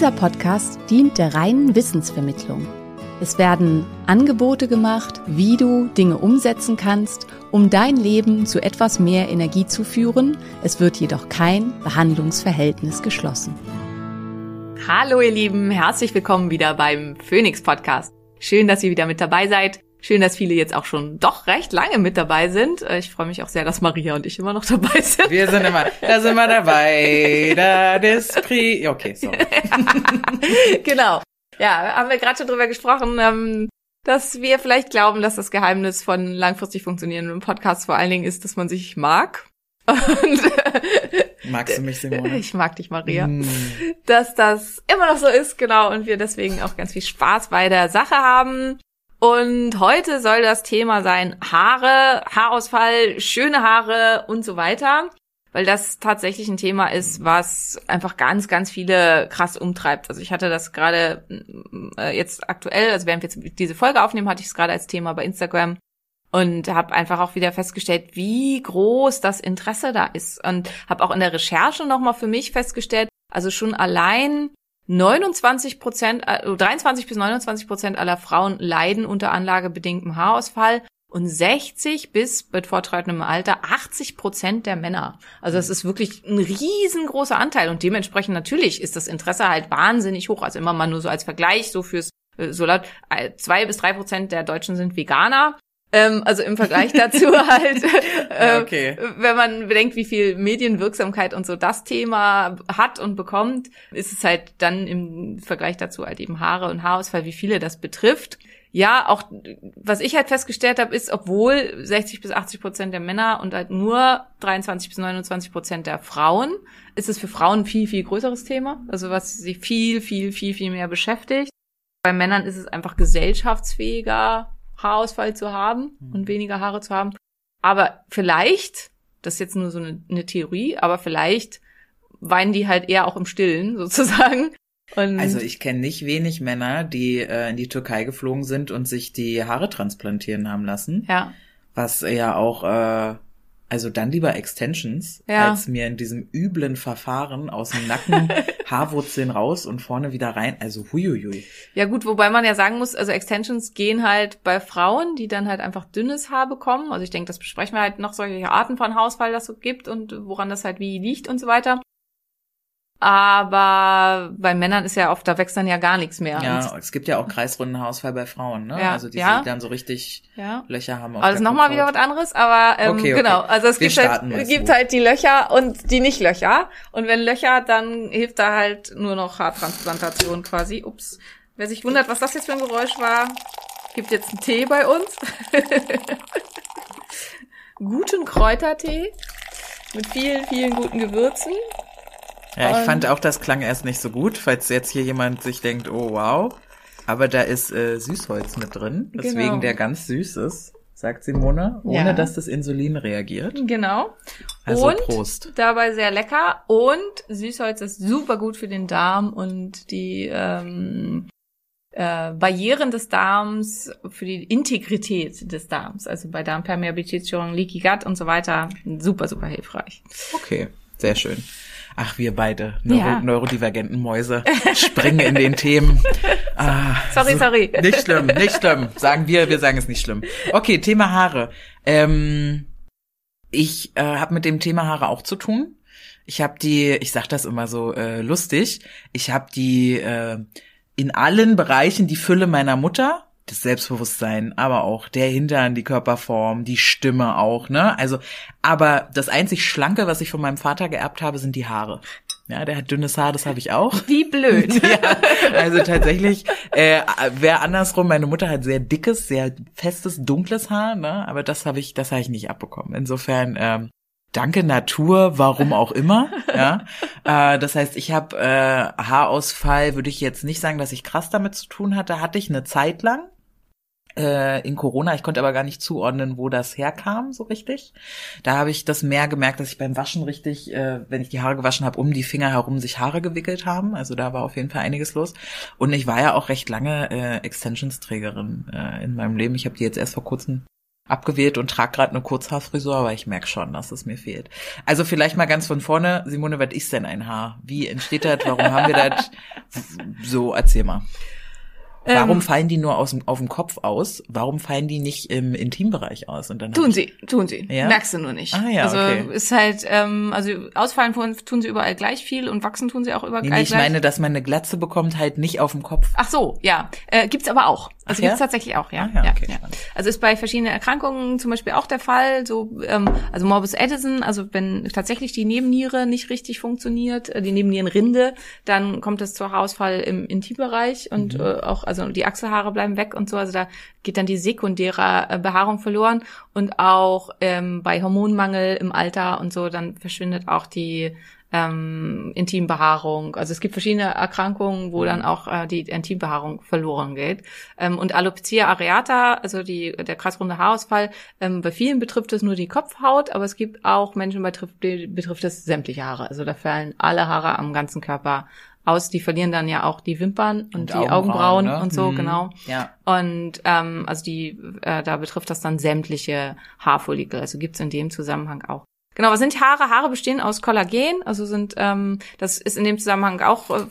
Dieser Podcast dient der reinen Wissensvermittlung. Es werden Angebote gemacht, wie du Dinge umsetzen kannst, um dein Leben zu etwas mehr Energie zu führen. Es wird jedoch kein Behandlungsverhältnis geschlossen. Hallo ihr Lieben, herzlich willkommen wieder beim Phoenix Podcast. Schön, dass ihr wieder mit dabei seid. Schön, dass viele jetzt auch schon doch recht lange mit dabei sind. Äh, Ich freue mich auch sehr, dass Maria und ich immer noch dabei sind. Wir sind immer, da sind wir dabei. Da Esprit. Okay, so. genau. Ja, haben wir gerade schon drüber gesprochen, ähm, dass wir vielleicht glauben, dass das Geheimnis von langfristig funktionierenden Podcasts vor allen Dingen ist, dass man sich mag. Und Magst du mich, Simone? ich mag dich, Maria. Mm. Dass das immer noch so ist, genau, und wir deswegen auch ganz viel Spaß bei der Sache haben. Und heute soll das Thema sein Haare, Haarausfall, schöne Haare und so weiter weil das tatsächlich ein Thema ist, was einfach ganz, ganz viele krass umtreibt. Also ich hatte das gerade äh, jetzt aktuell, also während wir jetzt diese Folge aufnehmen, hatte ich es gerade als Thema bei Instagram und habe einfach auch wieder festgestellt, wie groß das Interesse da ist und habe auch in der Recherche nochmal für mich festgestellt, also schon allein 29 Prozent, äh, 23 bis 29 Prozent aller Frauen leiden unter anlagebedingtem Haarausfall und 60 bis mit fortschreitendem Alter 80 Prozent der Männer. Also das ist wirklich ein riesengroßer Anteil und dementsprechend natürlich ist das Interesse halt wahnsinnig hoch. Also immer mal nur so als Vergleich, so fürs, äh, so laut, äh, zwei bis drei Prozent der Deutschen sind Veganer. Ähm, also im Vergleich dazu halt, äh, Ja, okay. wenn man bedenkt, wie viel Medienwirksamkeit und so das Thema hat und bekommt, ist es halt dann im Vergleich dazu halt eben Haare und Haarausfall, wie viele das betrifft. Ja, auch was ich halt festgestellt habe, ist, obwohl 60 bis 80 Prozent der Männer und halt nur 23 bis 29 Prozent der Frauen, ist es für Frauen ein viel, viel größeres Thema. Also was sie viel, viel, viel, viel mehr beschäftigt. Bei Männern ist es einfach gesellschaftsfähiger, Haarausfall zu haben und weniger Haare zu haben. Aber vielleicht, das ist jetzt nur so eine, eine Theorie, aber vielleicht weinen die halt eher auch im Stillen sozusagen. Und Also ich kenne nicht wenig Männer, die äh, in die Türkei geflogen sind und sich die Haare transplantieren haben lassen. ja, Was ja auch, äh, also dann lieber Extensions, Ja. als mir in diesem üblen Verfahren aus dem Nacken Haarwurzeln raus und vorne wieder rein. Also huiuiui. Ja gut, wobei man ja sagen muss, also Extensions gehen halt bei Frauen, die dann halt einfach dünnes Haar bekommen. Also ich denke, das besprechen wir halt noch solche Arten von Haarausfall, das so gibt und woran das halt wie liegt und so weiter. Aber bei Männern ist ja oft, da wächst dann ja gar nichts mehr. Ja, es gibt ja auch kreisrunden Haarausfall bei Frauen, ne? Ja, also die ja. die dann so richtig ja. Löcher haben. auf der nochmal wieder was anderes, aber ähm, Okay, okay. genau, also es Wir gibt, halt, gibt halt die Löcher und die Nicht-Löcher. Und wenn Löcher, dann hilft da halt nur noch Haartransplantation quasi. Ups. Wer sich wundert, was das jetzt für ein Geräusch war, gibt jetzt einen Tee bei uns. Guten Kräutertee mit vielen, vielen guten Gewürzen. Ja, ich Und- fand auch, das klang erst nicht so gut, falls jetzt hier jemand sich denkt, oh wow. Aber da ist äh, Süßholz mit drin, deswegen Genau. der ganz süß ist, sagt Simone, ohne Ja. dass das Insulin reagiert. Genau. Also und Prost. dabei sehr lecker. Und Süßholz ist super gut für den Darm und die ähm, äh, Barrieren des Darms, für die Integrität des Darms. Also bei Darmpermeabilität, Leaky Gut und so weiter. Super, super hilfreich. Okay, sehr schön. Ach, wir beide, Neuro Ja. neurodivergenten Mäuse, springen in den Themen. Ah, Sorry, sorry. Nicht schlimm, nicht schlimm. Sagen wir, wir sagen es nicht schlimm. Okay, Thema Haare. Ähm, ich äh, habe mit dem Thema Haare auch zu tun. Ich habe die, ich sag das immer so äh, lustig, ich habe die äh, in allen Bereichen die Fülle meiner Mutter, das Selbstbewusstsein, aber auch der Hintern, die Körperform, die Stimme auch, ne? Also, aber das einzig Schlanke, was ich von meinem Vater geerbt habe, sind die Haare. Ja, der hat dünnes Haar, das habe ich auch. Wie blöd. ja, also tatsächlich äh, wäre andersrum. Meine Mutter hat sehr dickes, sehr festes, dunkles Haar, ne? Aber das habe ich, das habe ich nicht abbekommen. Insofern ähm, danke Natur, warum auch immer. ja, äh, das heißt, ich habe äh, Haarausfall, würde ich jetzt nicht sagen, dass ich krass damit zu tun hatte. Hatte ich eine Zeit lang äh, in Corona. Ich konnte aber gar nicht zuordnen, wo das herkam, so richtig. Da habe ich das mehr gemerkt, dass ich beim Waschen richtig, äh, wenn ich die Haare gewaschen habe, um die Finger herum sich Haare gewickelt haben. Also da war auf jeden Fall einiges los. Und ich war ja auch recht lange äh, Extensionsträgerin äh, in meinem Leben. Ich habe die jetzt erst vor kurzem abgewählt und trage gerade eine Kurzhaarfrisur, aber ich merke schon, dass es mir fehlt. Also vielleicht mal ganz von vorne, Simone, was ist denn ein Haar? Wie entsteht das? Warum haben wir das? So, erzähl mal. Warum Ähm, fallen die nur aus dem, auf dem Kopf aus? Warum fallen die nicht im Intimbereich aus? Und dann Tun sie, tun sie. Ja? Merkst du nur nicht. Ah, ja, also okay. ist halt, ähm, also ausfallen tun, sie überall gleich viel und wachsen tun sie auch überall Nee, nee, ich gleich. meine, dass man eine Glatze bekommt, halt nicht auf dem Kopf. Ach so, ja. Äh, gibt's aber auch. Also Ach ja? gibt's tatsächlich auch, ja. Ah, ja, okay, ja. Also ist bei verschiedenen Erkrankungen zum Beispiel auch der Fall. So, ähm, also Morbus Addison, also wenn tatsächlich die Nebenniere nicht richtig funktioniert, äh, die Nebennierenrinde, dann kommt es zu Haarausfall im Intimbereich und Mhm. äh, auch, also die Achselhaare bleiben weg und so. Also da geht dann die sekundäre äh, Behaarung verloren und auch ähm, bei Hormonmangel im Alter und so, dann verschwindet auch die ähm, Intimbehaarung. Also es gibt verschiedene Erkrankungen, wo dann auch äh, die Intimbehaarung verloren geht. Ähm, und Alopecia areata, also die, der kreisrunde Haarausfall, ähm, bei vielen betrifft es nur die Kopfhaut, aber es gibt auch Menschen, betrifft, die betrifft es sämtliche Haare. Also da fallen alle Haare am ganzen Körper aus. Die verlieren dann ja auch die Wimpern und, die Augenbrauen, ne? und so, Mhm. genau. Ja. Und ähm, also die, äh, da betrifft das dann sämtliche Haarfollikel. Also gibt's in dem Zusammenhang auch. Genau, was sind Haare? Haare bestehen aus Kollagen, also sind, ähm, das ist in dem Zusammenhang auch äh,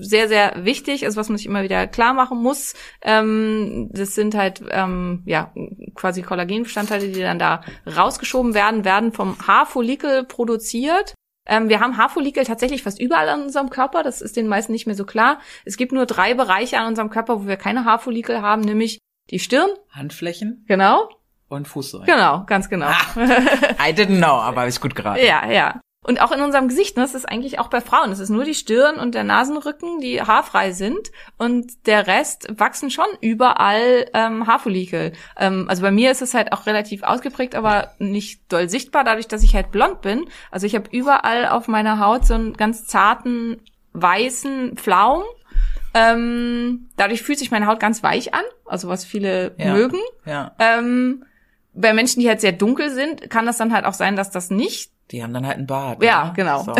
sehr, sehr wichtig, also was man sich immer wieder klar machen muss. Ähm, das sind halt ähm, ja quasi Kollagenbestandteile, die dann da rausgeschoben werden, werden vom Haarfollikel produziert. Ähm, wir haben Haarfollikel tatsächlich fast überall an unserem Körper. Das ist den meisten nicht mehr so klar. Es gibt nur drei Bereiche an unserem Körper, wo wir keine Haarfollikel haben, nämlich die Stirn, Handflächen genau, und Fußsohlen. genau, ganz genau. I didn't know, aber ich gut geraten. Ja, ja. Und auch in unserem Gesicht, ne, das ist eigentlich auch bei Frauen. Es ist nur die Stirn und der Nasenrücken, die haarfrei sind. Und der Rest wachsen schon überall ähm, Haarfollikel. Ähm, also bei mir ist es halt auch relativ ausgeprägt, aber nicht doll sichtbar, dadurch, dass ich halt blond bin. Also ich habe überall auf meiner Haut so einen ganz zarten, weißen Pflaum. Ähm, dadurch fühlt sich meine Haut ganz weich an, also was viele Ja. mögen. Ja. Ähm, bei Menschen, die halt sehr dunkel sind, kann das dann halt auch sein, dass das nicht Die haben dann halt einen Bart. Ja, ne? genau. So.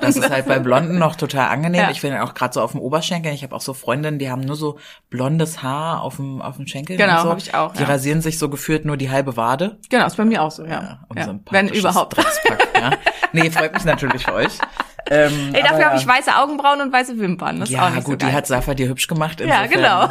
Das ist halt bei Blonden noch total angenehm. Ja. Ich finde auch gerade so auf dem Oberschenkel. Ich habe auch so Freundinnen, die haben nur so blondes Haar auf dem auf dem Schenkel. Genau, und so. hab ich auch, Die ja. rasieren sich so gefühlt nur die halbe Wade. Genau, ist bei mir auch so, ja. Ja, ja. Wenn überhaupt. Dreckspack, ja. Nee, freut mich natürlich für euch. Ähm, Ey, dafür ja. habe ich weiße Augenbrauen und weiße Wimpern. Das ist Ja, auch nicht gut, so die geil. hat Safa dir hübsch gemacht. Ja, insofern. genau.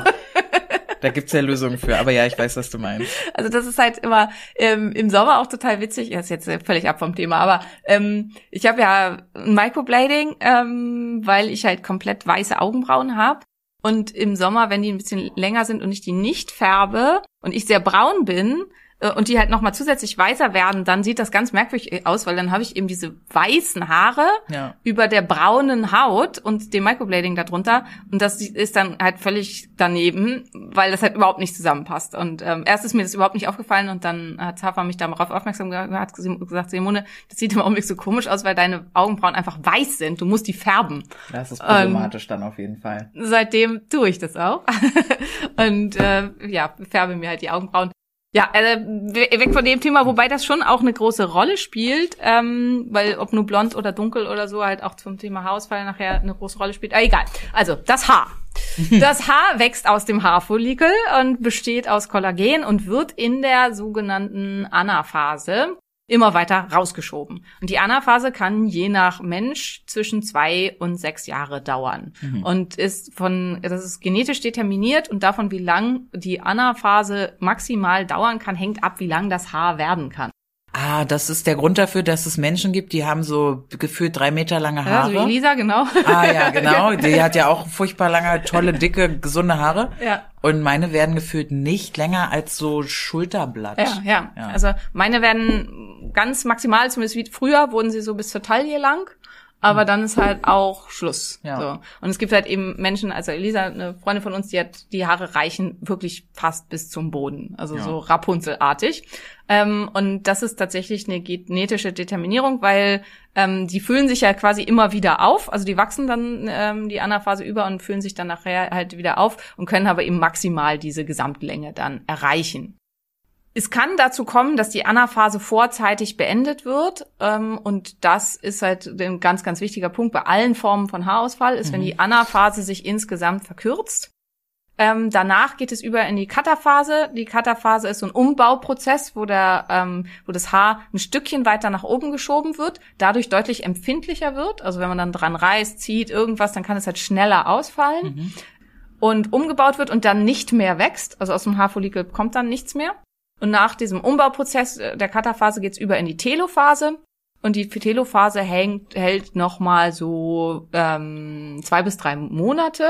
Da gibt's ja Lösungen für. Aber ja, ich weiß, was du meinst. Also das ist halt immer ähm, im Sommer auch total witzig. Das ist jetzt äh, völlig ab vom Thema, aber ähm, ich habe ja Microblading, ähm, weil ich halt komplett weiße Augenbrauen habe. Und im Sommer, wenn die ein bisschen länger sind und ich die nicht färbe und ich sehr braun bin und die halt nochmal zusätzlich weißer werden, dann sieht das ganz merkwürdig aus, weil dann habe ich eben diese weißen Haare Ja. über der braunen Haut und dem Microblading darunter. Und das ist dann halt völlig daneben, weil das halt überhaupt nicht zusammenpasst. Und ähm, erst ist mir das überhaupt nicht aufgefallen und dann hat Hafer mich darauf aufmerksam gemacht, hat gesagt, Simone, das sieht im Augenblick so komisch aus, weil deine Augenbrauen einfach weiß sind. Du musst die färben. Das ist problematisch dann auf jeden Fall. Seitdem tue ich das auch. und äh, ja, färbe mir halt die Augenbrauen. Ja, äh, we- weg von dem Thema, wobei das schon auch eine große Rolle spielt, ähm, weil ob nur blond oder dunkel oder so halt auch zum Thema Haarausfall nachher eine große Rolle spielt. Ah, egal. Also das Haar. Das Haar wächst aus dem Haarfollikel und besteht aus Kollagen und wird in der sogenannten Anaphase immer weiter rausgeschoben. Und die Anaphase kann je nach Mensch zwischen zwei und sechs Jahre dauern und ist von, das ist genetisch determiniert und davon, wie lang die Anaphase maximal dauern kann, hängt ab, wie lang das Haar werden kann. Ah, das ist der Grund dafür, dass es Menschen gibt, die haben so gefühlt drei Meter lange Ja, so Haare. wie Elisa, genau. Ah ja, genau. Die hat ja auch furchtbar lange, tolle, dicke, gesunde Haare. Ja. Und meine werden gefühlt nicht länger als so Schulterblatt. Ja, ja, Ja. Also meine werden ganz maximal, zumindest wie früher, wurden sie so bis zur Taille lang. Aber dann ist halt auch Schluss. Ja. So. Und es gibt halt eben Menschen, also Elisa, eine Freundin von uns, die hat, die Haare reichen wirklich fast bis zum Boden. Also Ja. so Rapunzelartig. Ähm, und das ist tatsächlich eine genetische Determinierung, weil ähm, die füllen sich ja quasi immer wieder auf. Also die wachsen dann ähm, die Anaphase über und füllen sich dann nachher halt wieder auf und können aber eben maximal diese Gesamtlänge dann erreichen. Es kann dazu kommen, dass die Anaphase vorzeitig beendet wird. Ähm, und das ist halt ein ganz, ganz wichtiger Punkt bei allen Formen von Haarausfall, ist, wenn die Anaphase sich insgesamt verkürzt. Ähm, danach geht es über in die Kataphase. Die Kataphase ist so ein Umbauprozess, wo, der, ähm, wo das Haar ein Stückchen weiter nach oben geschoben wird, dadurch deutlich empfindlicher wird. Also wenn man dann dran reißt, zieht, irgendwas, dann kann es halt schneller ausfallen. Und umgebaut wird und dann nicht mehr wächst. Also aus dem Haarfollikel kommt dann nichts mehr. Und nach diesem Umbauprozess äh, der Kataphase geht's über in die Telophase. Und die Telophase hängt, hält nochmal so ähm, zwei bis drei Monate.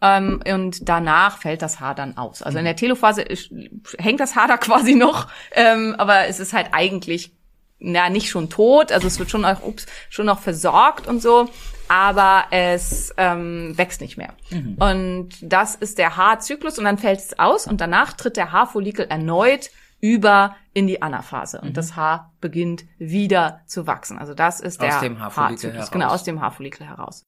Ähm, und danach fällt das Haar dann aus. Also in der Telophase ist, hängt das Haar da quasi noch, ähm, aber es ist halt eigentlich na nicht schon tot. Also es wird schon auch ups, schon noch versorgt und so, aber es ähm, wächst nicht mehr. Und das ist der Haarzyklus und dann fällt es aus und danach tritt der Haarfollikel erneut über in die Anaphase und das Haar beginnt wieder zu wachsen. Also das ist Aus der dem Haarfollikel Haarzyklus. heraus. Genau, aus dem Haarfollikel heraus.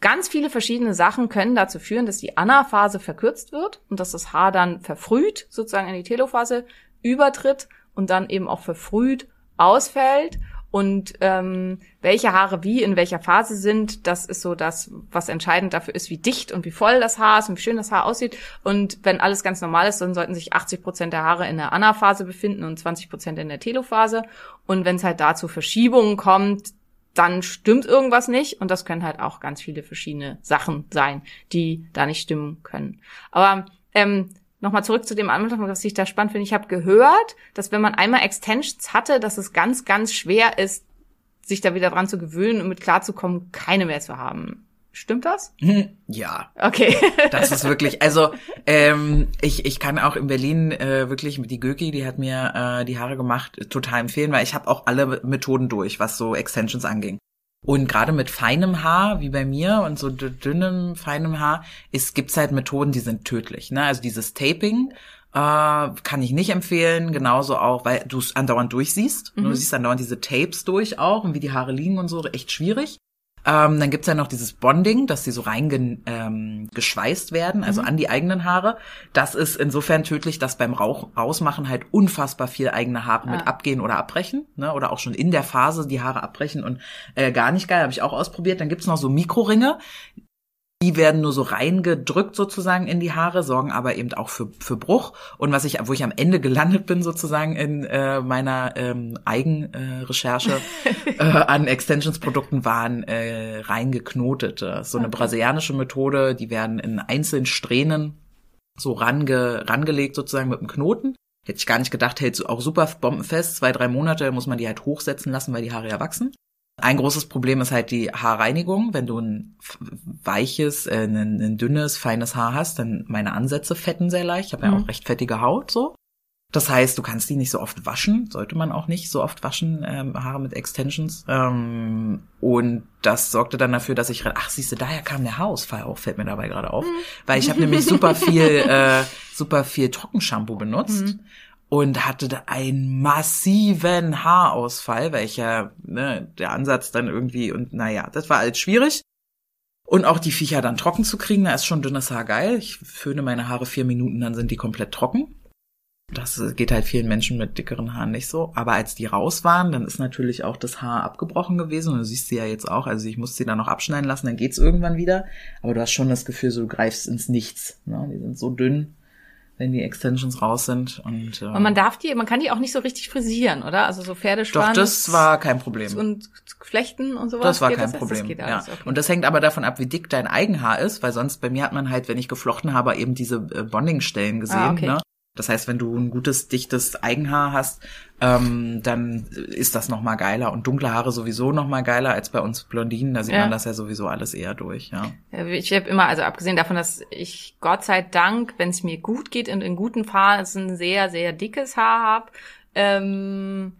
Ganz viele verschiedene Sachen können dazu führen, dass die Anaphase verkürzt wird und dass das Haar dann verfrüht sozusagen in die Telophase übertritt und dann eben auch verfrüht ausfällt. Und ähm, welche Haare wie in welcher Phase sind, das ist so das, was entscheidend dafür ist, wie dicht und wie voll das Haar ist und wie schön das Haar aussieht. Und wenn alles ganz normal ist, dann sollten sich 80 Prozent der Haare in der Anaphase befinden und 20 Prozent in der Telophase. Und wenn es halt da zu Verschiebungen kommt, dann stimmt irgendwas nicht. Und das können halt auch ganz viele verschiedene Sachen sein, die da nicht stimmen können. Aber ähm, nochmal zurück zu dem Anfang, was ich da spannend finde. Ich habe gehört, dass wenn man einmal Extensions hatte, dass es ganz, ganz schwer ist, sich da wieder dran zu gewöhnen und mit klarzukommen, keine mehr zu haben. Stimmt das? Ja, Okay. das ist wirklich, also ähm, ich, ich kann auch in Berlin äh, wirklich mit die Göki, die hat mir äh, die Haare gemacht, total empfehlen, weil ich habe auch alle Methoden durch, was so Extensions anging. Und gerade mit feinem Haar, wie bei mir, und so dü- dünnem, feinem Haar, ist, gibt's halt Methoden, die sind tödlich. Ne? Also dieses Taping äh, kann ich nicht empfehlen, genauso auch, weil du es andauernd durchsiehst. Du siehst andauernd diese Tapes durch auch und wie die Haare liegen und so, echt schwierig. Ähm, dann gibt's ja noch dieses Bonding, dass die so reingeschweißt ähm, werden, also an die eigenen Haare. Das ist insofern tödlich, dass beim Rauch Rausmachen halt unfassbar viel eigene Haare mit Ah. abgehen oder abbrechen. Ne? Oder auch schon in der Phase die Haare abbrechen und äh, gar nicht geil, habe ich auch ausprobiert. Dann gibt's noch so Mikroringe. Die werden nur so reingedrückt sozusagen in die Haare, sorgen aber eben auch für, für Bruch. Und was ich, wo ich am Ende gelandet bin sozusagen in äh, meiner ähm, Eigenrecherche äh, an Extensions-Produkten waren äh, reingeknotete. So eine brasilianische Methode, die werden in einzelnen Strähnen so range, rangelegt sozusagen mit einem Knoten. Hätte ich gar nicht gedacht, hält auch super bombenfest. Zwei, drei Monate muss man die halt hochsetzen lassen, weil die Haare ja wachsen. Ein großes Problem ist halt die Haarreinigung. Wenn du ein weiches, äh, ein, ein dünnes, feines Haar hast, dann meine Ansätze fetten sehr leicht. Ich habe ja Mhm. auch recht fettige Haut so. Das heißt, du kannst die nicht so oft waschen, sollte man auch nicht so oft waschen, ähm, Haare mit Extensions. Ähm, und das sorgte dann dafür, dass ich, ach siehste, daher kam der Haarausfall auch, fällt mir dabei gerade auf. Weil ich habe nämlich super viel, äh, super viel Trockenshampoo benutzt und hatte da einen massiven Haarausfall, ja, ne, der Ansatz dann irgendwie und naja, das war alles schwierig. Und auch die Viecher dann trocken zu kriegen, da ist schon dünnes Haar geil. Ich föhne meine Haare vier Minuten, dann sind die komplett trocken. Das äh, geht halt vielen Menschen mit dickeren Haaren nicht so. Aber als die raus waren, dann ist natürlich auch das Haar abgebrochen gewesen. Und du siehst sie ja jetzt auch. Also ich musste sie dann noch abschneiden lassen, dann geht's irgendwann wieder. Aber du hast schon das Gefühl, so du greifst ins Nichts. Ne? Die sind so dünn, wenn die Extensions raus sind. Und, äh, Und man darf die, man kann die auch nicht so richtig frisieren, oder? Also so doch, Pferdespann. das war kein Problem. und Flechten und sowas. Das war kein Das, Problem. das ja. okay. Und das hängt aber davon ab, wie dick dein Eigenhaar ist, weil sonst bei mir hat man halt, wenn ich geflochten habe, eben diese äh, Bondingstellen gesehen. Ah, okay. ne? Das heißt, wenn du ein gutes, dichtes Eigenhaar hast, ähm, dann ist das noch mal geiler. Und dunkle Haare sowieso noch mal geiler als bei uns Blondinen. Da sieht Ja. man das ja sowieso alles eher durch. Ja. Ich habe immer, also abgesehen davon, dass ich Gott sei Dank, wenn es mir gut geht und in guten Phasen sehr, sehr dickes Haar habe, ähm,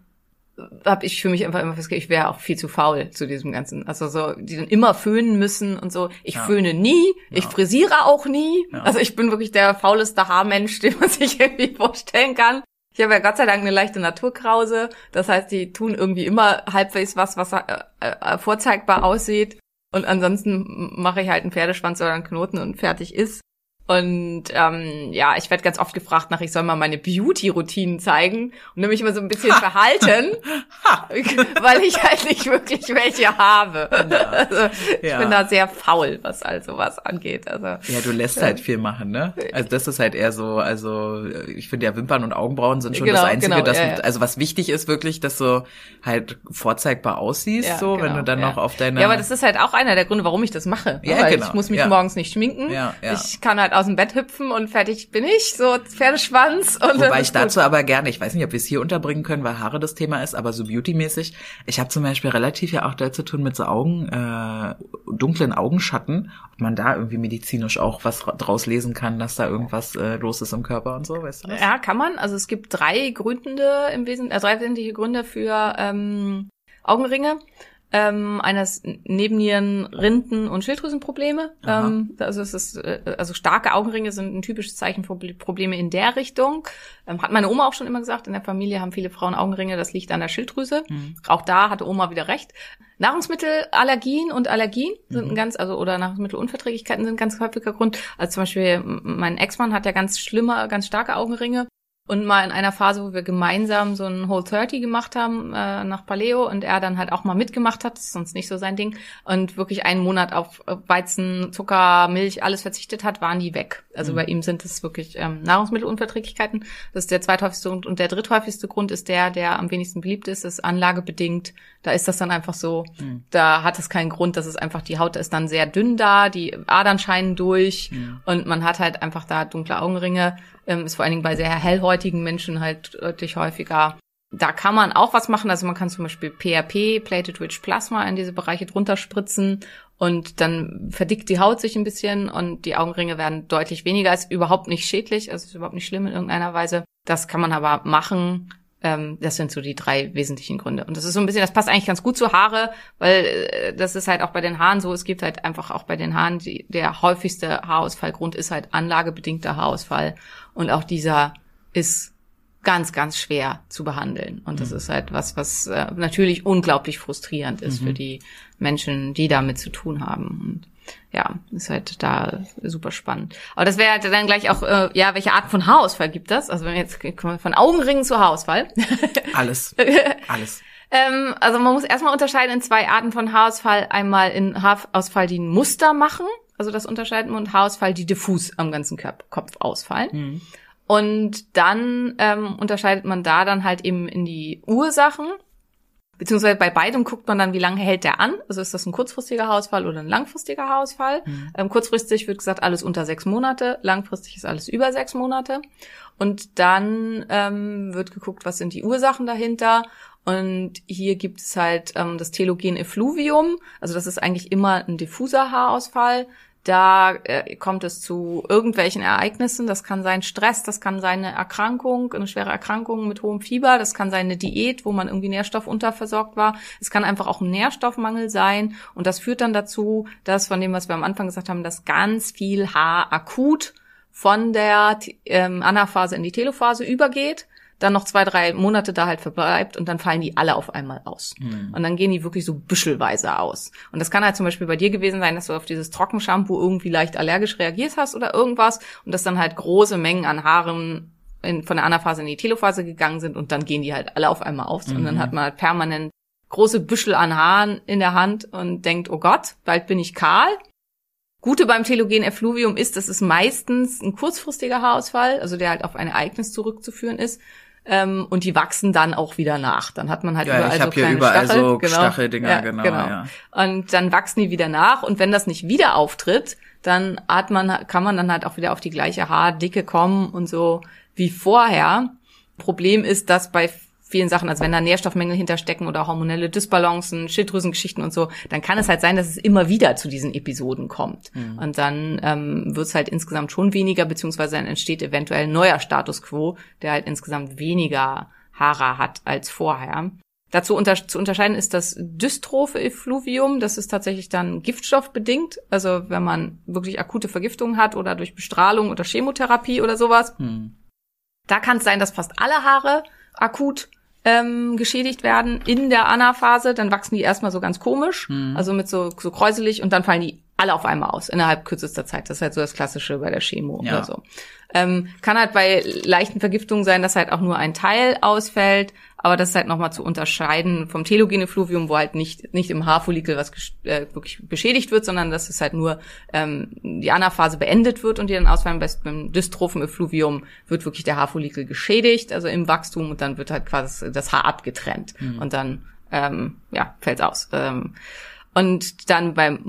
habe ich für mich einfach immer festgestellt, ich wäre auch viel zu faul zu diesem Ganzen. Also so, die dann immer föhnen müssen und so. Ich Ja. föhne nie, ich Ja. frisiere auch nie. Ja. Also ich bin wirklich der fauleste Haarmensch, den man sich irgendwie vorstellen kann. Ich habe ja Gott sei Dank eine leichte Naturkrause. Das heißt, die tun irgendwie immer halbwegs was, was äh, äh, vorzeigbar aussieht. Und ansonsten mache ich halt einen Pferdeschwanz oder einen Knoten und fertig ist. Und ähm, ja, ich werde ganz oft gefragt nach, ich soll mal meine Beauty-Routinen zeigen und nämlich immer so ein bisschen verhalten, weil ich halt nicht wirklich welche habe. Also, ich Ja. bin da sehr faul, was all sowas angeht. Also Ja, du lässt halt viel machen, ne? Also das ist halt eher so, also ich finde ja Wimpern und Augenbrauen sind schon Genau, das Einzige, genau, das, ja, ja. also was wichtig ist wirklich, dass du halt vorzeigbar aussiehst, Ja, so, wenn genau, du dann ja. noch auf deine... Ja, aber das ist halt auch einer der Gründe, warum ich das mache. Ja, Weil genau, ich muss mich ja. morgens nicht schminken. Ja, ja. Ich kann halt aus dem Bett hüpfen und fertig bin ich. So Pferdeschwanz. Und Wobei ich gut. dazu aber gerne, ich weiß nicht, ob wir es hier unterbringen können, weil Haare das Thema ist, aber so beautymäßig. Ich habe zum Beispiel relativ ja auch da zu tun mit so Augen, äh, dunklen Augenschatten, ob man da irgendwie medizinisch auch was ra- draus lesen kann, dass da irgendwas äh, los ist im Körper und so, weißt du das? Ja, kann man. Also es gibt drei Gründe im Wesentlichen, äh, drei wesentliche Gründe für ähm, Augenringe. Ähm, eines Nebennieren, Rinden und Schilddrüsenprobleme. Aha. Ähm, also es ist, äh, also starke Augenringe sind ein typisches Zeichen für Probleme in der Richtung. Ähm, hat meine Oma auch schon immer gesagt. In der Familie haben viele Frauen Augenringe. Das liegt an der Schilddrüse. Mhm. Auch da hatte Oma wieder recht. Nahrungsmittelallergien und Allergien sind Mhm. ein ganz, also oder Nahrungsmittelunverträglichkeiten sind ein ganz häufiger Grund. Also zum Beispiel mein Ex-Mann hat ja ganz schlimme, ganz starke Augenringe. Und mal in einer Phase, wo wir gemeinsam so ein Whole 30 gemacht haben äh, nach Paleo und er dann halt auch mal mitgemacht hat, das ist sonst nicht so sein Ding, und wirklich einen Monat auf Weizen, Zucker, Milch, alles verzichtet hat, waren die weg. Also Mhm. bei ihm sind es wirklich ähm, Nahrungsmittelunverträglichkeiten. Das ist der zweithäufigste Grund. Und der dritthäufigste Grund ist der, der am wenigsten beliebt ist, ist anlagebedingt. Da ist das dann einfach so, Mhm. da hat es keinen Grund, dass es einfach, die Haut ist dann sehr dünn da, die Adern scheinen durch Mhm. und man hat halt einfach da dunkle Augenringe. Ähm, ist vor allen Dingen bei sehr hellhäutigen Menschen halt deutlich häufiger. Da kann man auch was machen. Also man kann zum Beispiel PRP, Plated Rich Plasma, in diese Bereiche drunter spritzen und dann verdickt die Haut sich ein bisschen und die Augenringe werden deutlich weniger. Ist überhaupt nicht schädlich, also ist überhaupt nicht schlimm in irgendeiner Weise. Das kann man aber machen. Ähm, das sind so die drei wesentlichen Gründe. Und das ist so ein bisschen, das passt eigentlich ganz gut zu Haare, weil äh, das ist halt auch bei den Haaren so. Es gibt halt einfach auch bei den Haaren, die, der häufigste Haarausfallgrund ist halt anlagebedingter Haarausfall. Und auch dieser ist ganz, ganz schwer zu behandeln. Und das ist halt was, was äh, natürlich unglaublich frustrierend ist für die Menschen, die damit zu tun haben. Und ja, ist halt da super spannend. Aber das wäre halt dann gleich auch, äh, ja, welche Art von Haarausfall gibt das? Also wenn wir jetzt von Augenringen zu Haarausfall. Alles. Alles. ähm, also man muss erstmal unterscheiden in zwei Arten von Haarausfall. Einmal in Haarausfall, die ein Muster machen. Also das unterscheiden wir und Haarausfall, die diffus am ganzen Körper, Kopf ausfallen. Mhm. Und dann ähm, unterscheidet man da dann halt eben in die Ursachen. Beziehungsweise bei beidem guckt man dann, wie lange hält der an. Also ist das ein kurzfristiger Haarausfall oder ein langfristiger Haarausfall. Ähm, kurzfristig wird gesagt, alles unter sechs Monate. Langfristig ist alles über sechs Monate. Und dann ähm, wird geguckt, was sind die Ursachen dahinter. Und hier gibt es halt ähm, das Telogen Effluvium. Also das ist eigentlich immer ein diffuser Haarausfall. Da äh, kommt es zu irgendwelchen Ereignissen. Das kann sein Stress, das kann sein eine Erkrankung, eine schwere Erkrankung mit hohem Fieber, das kann sein eine Diät, wo man irgendwie nährstoffunterversorgt war. Es kann einfach auch ein Nährstoffmangel sein. Und das führt dann dazu, dass von dem, was wir am Anfang gesagt haben, dass ganz viel Haar akut von der ähm, Anaphase in die Telophase übergeht, dann noch zwei, drei Monate da halt verbleibt und dann fallen die alle auf einmal aus. Mhm. Und dann gehen die wirklich so büschelweise aus. Und das kann halt zum Beispiel bei dir gewesen sein, dass du auf dieses Trockenshampoo irgendwie leicht allergisch reagiert hast oder irgendwas und dass dann halt große Mengen an Haaren in, von der Anaphase in die Telophase gegangen sind und dann gehen die halt alle auf einmal aus. Und dann Mhm. hat man halt permanent große Büschel an Haaren in der Hand und denkt, oh Gott, bald bin ich kahl. Gute beim Telogen Effluvium ist, dass es meistens ein kurzfristiger Haarausfall, also der halt auf ein Ereignis zurückzuführen ist. Ähm, und die wachsen dann auch wieder nach. Dann hat man halt Ja, überall ich so hier überall Stachel. so genau. Stacheldinger, ja, genau, genau. ja. Und dann wachsen die wieder nach. Und wenn das nicht wieder auftritt, dann hat man, kann man dann halt auch wieder auf die gleiche Haardicke kommen und so wie vorher. Problem ist, dass bei vielen Sachen, also wenn da Nährstoffmängel hinterstecken oder hormonelle Dysbalancen, Schilddrüsengeschichten und so, dann kann es halt sein, dass es immer wieder zu diesen Episoden kommt. Und dann ähm, wird es halt insgesamt schon weniger, beziehungsweise dann entsteht eventuell ein neuer Status quo, der halt insgesamt weniger Haare hat als vorher. Dazu unter zu unterscheiden ist das dystrophe Effluvium. Das ist tatsächlich dann giftstoffbedingt. Also wenn man wirklich akute Vergiftungen hat oder durch Bestrahlung oder Chemotherapie oder sowas. Hm. Da kann es sein, dass fast alle Haare akut ähm, geschädigt werden in der Anaphase. Dann wachsen die erstmal so ganz komisch, also mit so, so kräuselig und dann fallen die alle auf einmal aus innerhalb kürzester Zeit. Das ist halt so das Klassische bei der Chemo Ja. oder so. Ähm, kann halt bei leichten Vergiftungen sein, dass halt auch nur ein Teil ausfällt, aber das ist halt nochmal zu unterscheiden vom telogene Fluvium, wo halt nicht, nicht im Haarfollikel was äh, wirklich beschädigt wird, sondern dass es halt nur ähm, die Anaphase beendet wird und die dann ausfallen. Bei- Beim dystrophen Effluvium wird wirklich der Haarfollikel geschädigt, also im Wachstum und dann wird halt quasi das Haar abgetrennt und dann ähm, ja, fällt's aus. Ähm, und dann beim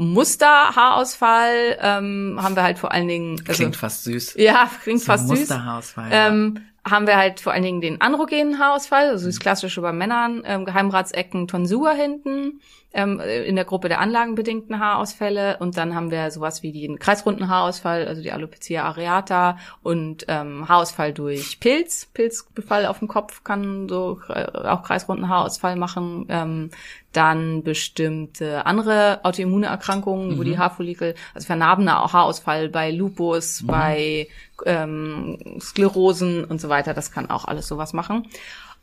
Musterhaarausfall ähm, haben wir halt vor allen Dingen also, Klingt fast süß. ja, klingt So fast süß. Musterhaarausfall, ja. Ähm, haben wir halt vor allen Dingen den androgenen Haarausfall, also das klassische bei Männern, ähm, Geheimratsecken, Tonsur hinten, ähm, in der Gruppe der anlagenbedingten Haarausfälle. Und dann haben wir sowas wie den kreisrunden Haarausfall, also die Alopecia areata und ähm, Haarausfall durch Pilz, Pilzbefall auf dem Kopf kann so äh, auch kreisrunden Haarausfall machen, ähm, dann bestimmte andere autoimmune Erkrankungen, wo die Haarfollikel, also vernarbener Haarausfall bei Lupus, bei ähm, Sklerosen und so weiter, das kann auch alles sowas machen.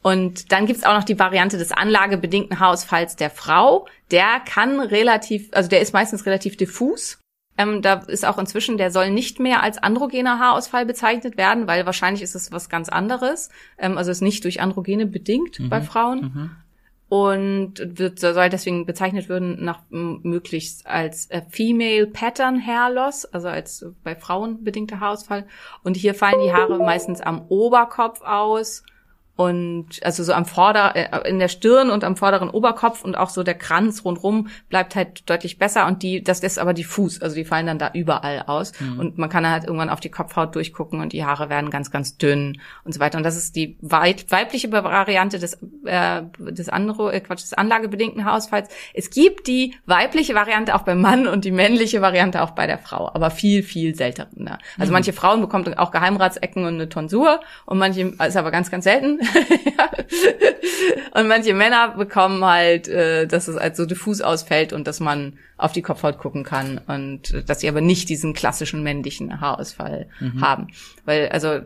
Und dann gibt's auch noch die Variante des anlagebedingten Haarausfalls der Frau. Der kann relativ, also der ist meistens relativ diffus. Ähm, da ist auch inzwischen, der soll nicht mehr als androgener Haarausfall bezeichnet werden, weil wahrscheinlich ist es was ganz anderes. Ähm, also ist nicht durch Androgene bedingt bei Frauen. Und wird, soll deswegen bezeichnet werden nach möglichst als äh, Female Pattern Hair Loss, also als bei Frauen bedingter Haarausfall. Und hier fallen die Haare meistens am Oberkopf aus und also so am Vorder äh, in der Stirn und am vorderen Oberkopf und auch so der Kranz rundrum bleibt halt deutlich besser und die das ist aber diffus, also die fallen dann da überall aus und man kann dann halt irgendwann auf die Kopfhaut durchgucken und die Haare werden ganz ganz dünn und so weiter und das ist die weit, weibliche Variante des äh, des Andro äh, Quatsch des anlagebedingten Haarausfalls. Es gibt die weibliche Variante auch beim Mann und die männliche Variante auch bei der Frau, aber viel viel seltener. Also manche Frauen bekommen auch Geheimratsecken und eine Tonsur und manche ist aber ganz ganz selten. Und manche Männer bekommen halt, äh, dass es halt so diffus ausfällt und dass man auf die Kopfhaut gucken kann und äh, dass sie aber nicht diesen klassischen männlichen Haarausfall haben. Weil, also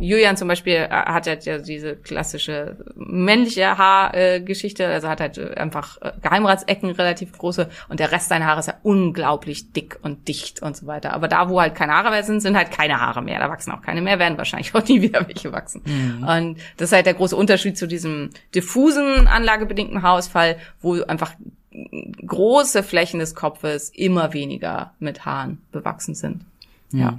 Julian zum Beispiel äh, hat halt ja diese klassische männliche Haargeschichte, also hat halt äh, einfach äh, Geheimratsecken relativ große und der Rest seiner Haare ist ja unglaublich dick und dicht und so weiter. Aber da, wo halt keine Haare mehr sind, sind halt keine Haare mehr. Da wachsen auch keine mehr, werden wahrscheinlich auch nie wieder welche wachsen. Und das ist halt der große Unterschied zu diesem diffusen anlagebedingten Haarausfall, wo einfach große Flächen des Kopfes immer weniger mit Haaren bewachsen sind. Ja.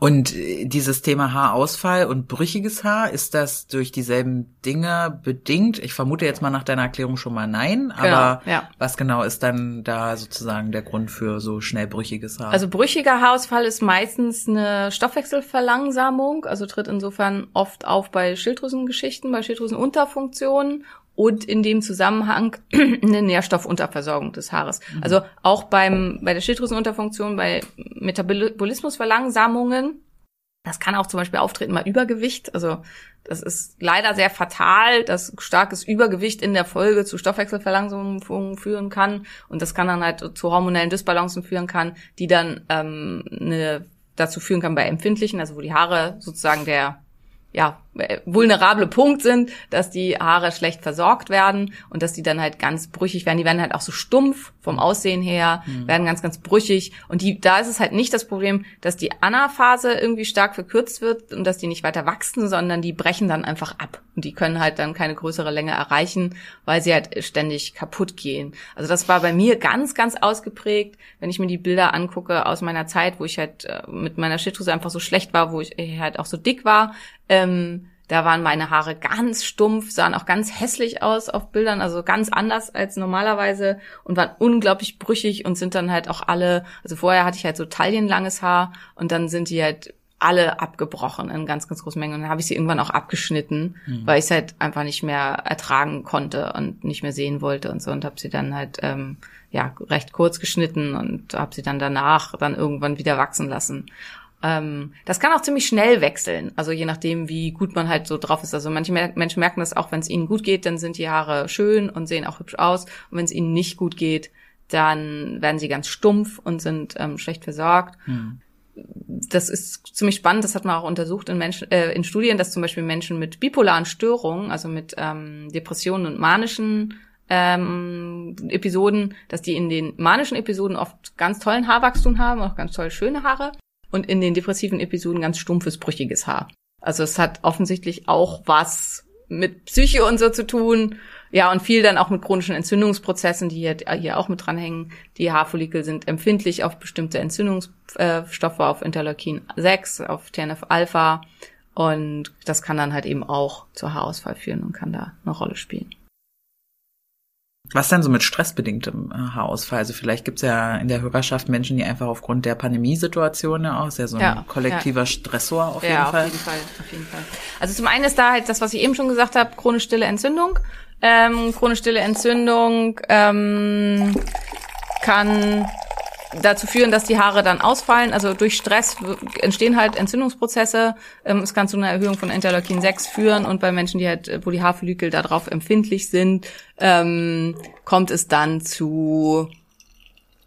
Und äh, dieses Thema Haarausfall und brüchiges Haar, ist das durch dieselben Dinge bedingt? Ich vermute jetzt mal nach deiner Erklärung schon mal nein, aber Genau, ja. was genau ist dann da sozusagen der Grund für so schnell brüchiges Haar? Also brüchiger Haarausfall ist meistens eine Stoffwechselverlangsamung, also tritt insofern oft auf bei Schilddrüsengeschichten, bei Schilddrüsenunterfunktionen und in dem Zusammenhang eine Nährstoffunterversorgung des Haares. Also auch beim bei der Schilddrüsenunterfunktion, bei Metabolismusverlangsamungen das kann auch zum Beispiel auftreten bei Übergewicht. Also das ist leider sehr fatal, dass starkes Übergewicht in der Folge zu Stoffwechselverlangsamungen führen kann. Und das kann dann halt zu hormonellen Dysbalancen führen kann, die dann ähm, eine, dazu führen kann bei empfindlichen, also wo die Haare sozusagen der ja, vulnerable Punkt sind, dass die Haare schlecht versorgt werden und dass die dann halt ganz brüchig werden. Die werden halt auch so stumpf vom Aussehen her, werden ganz, ganz brüchig. Und die, da ist es halt nicht das Problem, dass die Anaphase irgendwie stark verkürzt wird und dass die nicht weiter wachsen, sondern die brechen dann einfach ab. Und die können halt dann keine größere Länge erreichen, weil sie halt ständig kaputt gehen. Also das war bei mir ganz, ganz ausgeprägt, wenn ich mir die Bilder angucke aus meiner Zeit, wo ich halt äh, mit meiner Schilddrüse einfach so schlecht war, wo ich halt auch so dick war. Ähm, da waren meine Haare ganz stumpf, sahen auch ganz hässlich aus auf Bildern, also ganz anders als normalerweise und waren unglaublich brüchig und sind dann halt auch alle, also vorher hatte ich halt so taillenlanges Haar und dann sind die halt alle abgebrochen in ganz, ganz großen Mengen. Und dann habe ich sie irgendwann auch abgeschnitten, weil ich es halt einfach nicht mehr ertragen konnte und nicht mehr sehen wollte und so und habe sie dann halt ähm, ja recht kurz geschnitten und habe sie dann danach dann irgendwann wieder wachsen lassen. Ähm, das kann auch ziemlich schnell wechseln, also je nachdem, wie gut man halt so drauf ist. Also manche Menschen merken das auch, wenn es ihnen gut geht, dann sind die Haare schön und sehen auch hübsch aus. Und wenn es ihnen nicht gut geht, dann werden sie ganz stumpf und sind ähm, schlecht versorgt. Das ist ziemlich spannend, das hat man auch untersucht in, Menschen, äh, in Studien, dass zum Beispiel Menschen mit bipolaren Störungen, also mit ähm, Depressionen und manischen ähm, Episoden, dass die in den manischen Episoden oft ganz tollen Haarwachstum haben, auch ganz toll schöne Haare und in den depressiven Episoden ganz stumpfes, brüchiges Haar. Also es hat offensichtlich auch was mit Psyche und so zu tun. Ja, und viel dann auch mit chronischen Entzündungsprozessen, die hier, hier auch mit dranhängen. Die Haarfollikel sind empfindlich auf bestimmte Entzündungsstoffe, auf Interleukin 6, auf TNF-Alpha. Und das kann dann halt eben auch zu Haarausfall führen und kann da eine Rolle spielen. Was denn so mit stressbedingtem äh, Haarausfall? Also vielleicht gibt's ja in der Hörerschaft Menschen, die einfach aufgrund der Pandemiesituation ja auch, ist ja so ein Ja, kollektiver Stressor auf jeden ja, Fall. auf jeden Fall, auf jeden Fall. Also zum einen ist da halt das, was ich eben schon gesagt habe, chronisch stille Entzündung. Ähm, chronisch stille Entzündung ähm, kann dazu führen, dass die Haare dann ausfallen. Also durch Stress entstehen halt Entzündungsprozesse. Ähm, es kann zu einer Erhöhung von Interleukin 6 führen und bei Menschen, die halt, äh, wo die Haarfollikel darauf empfindlich sind, ähm, kommt es dann zu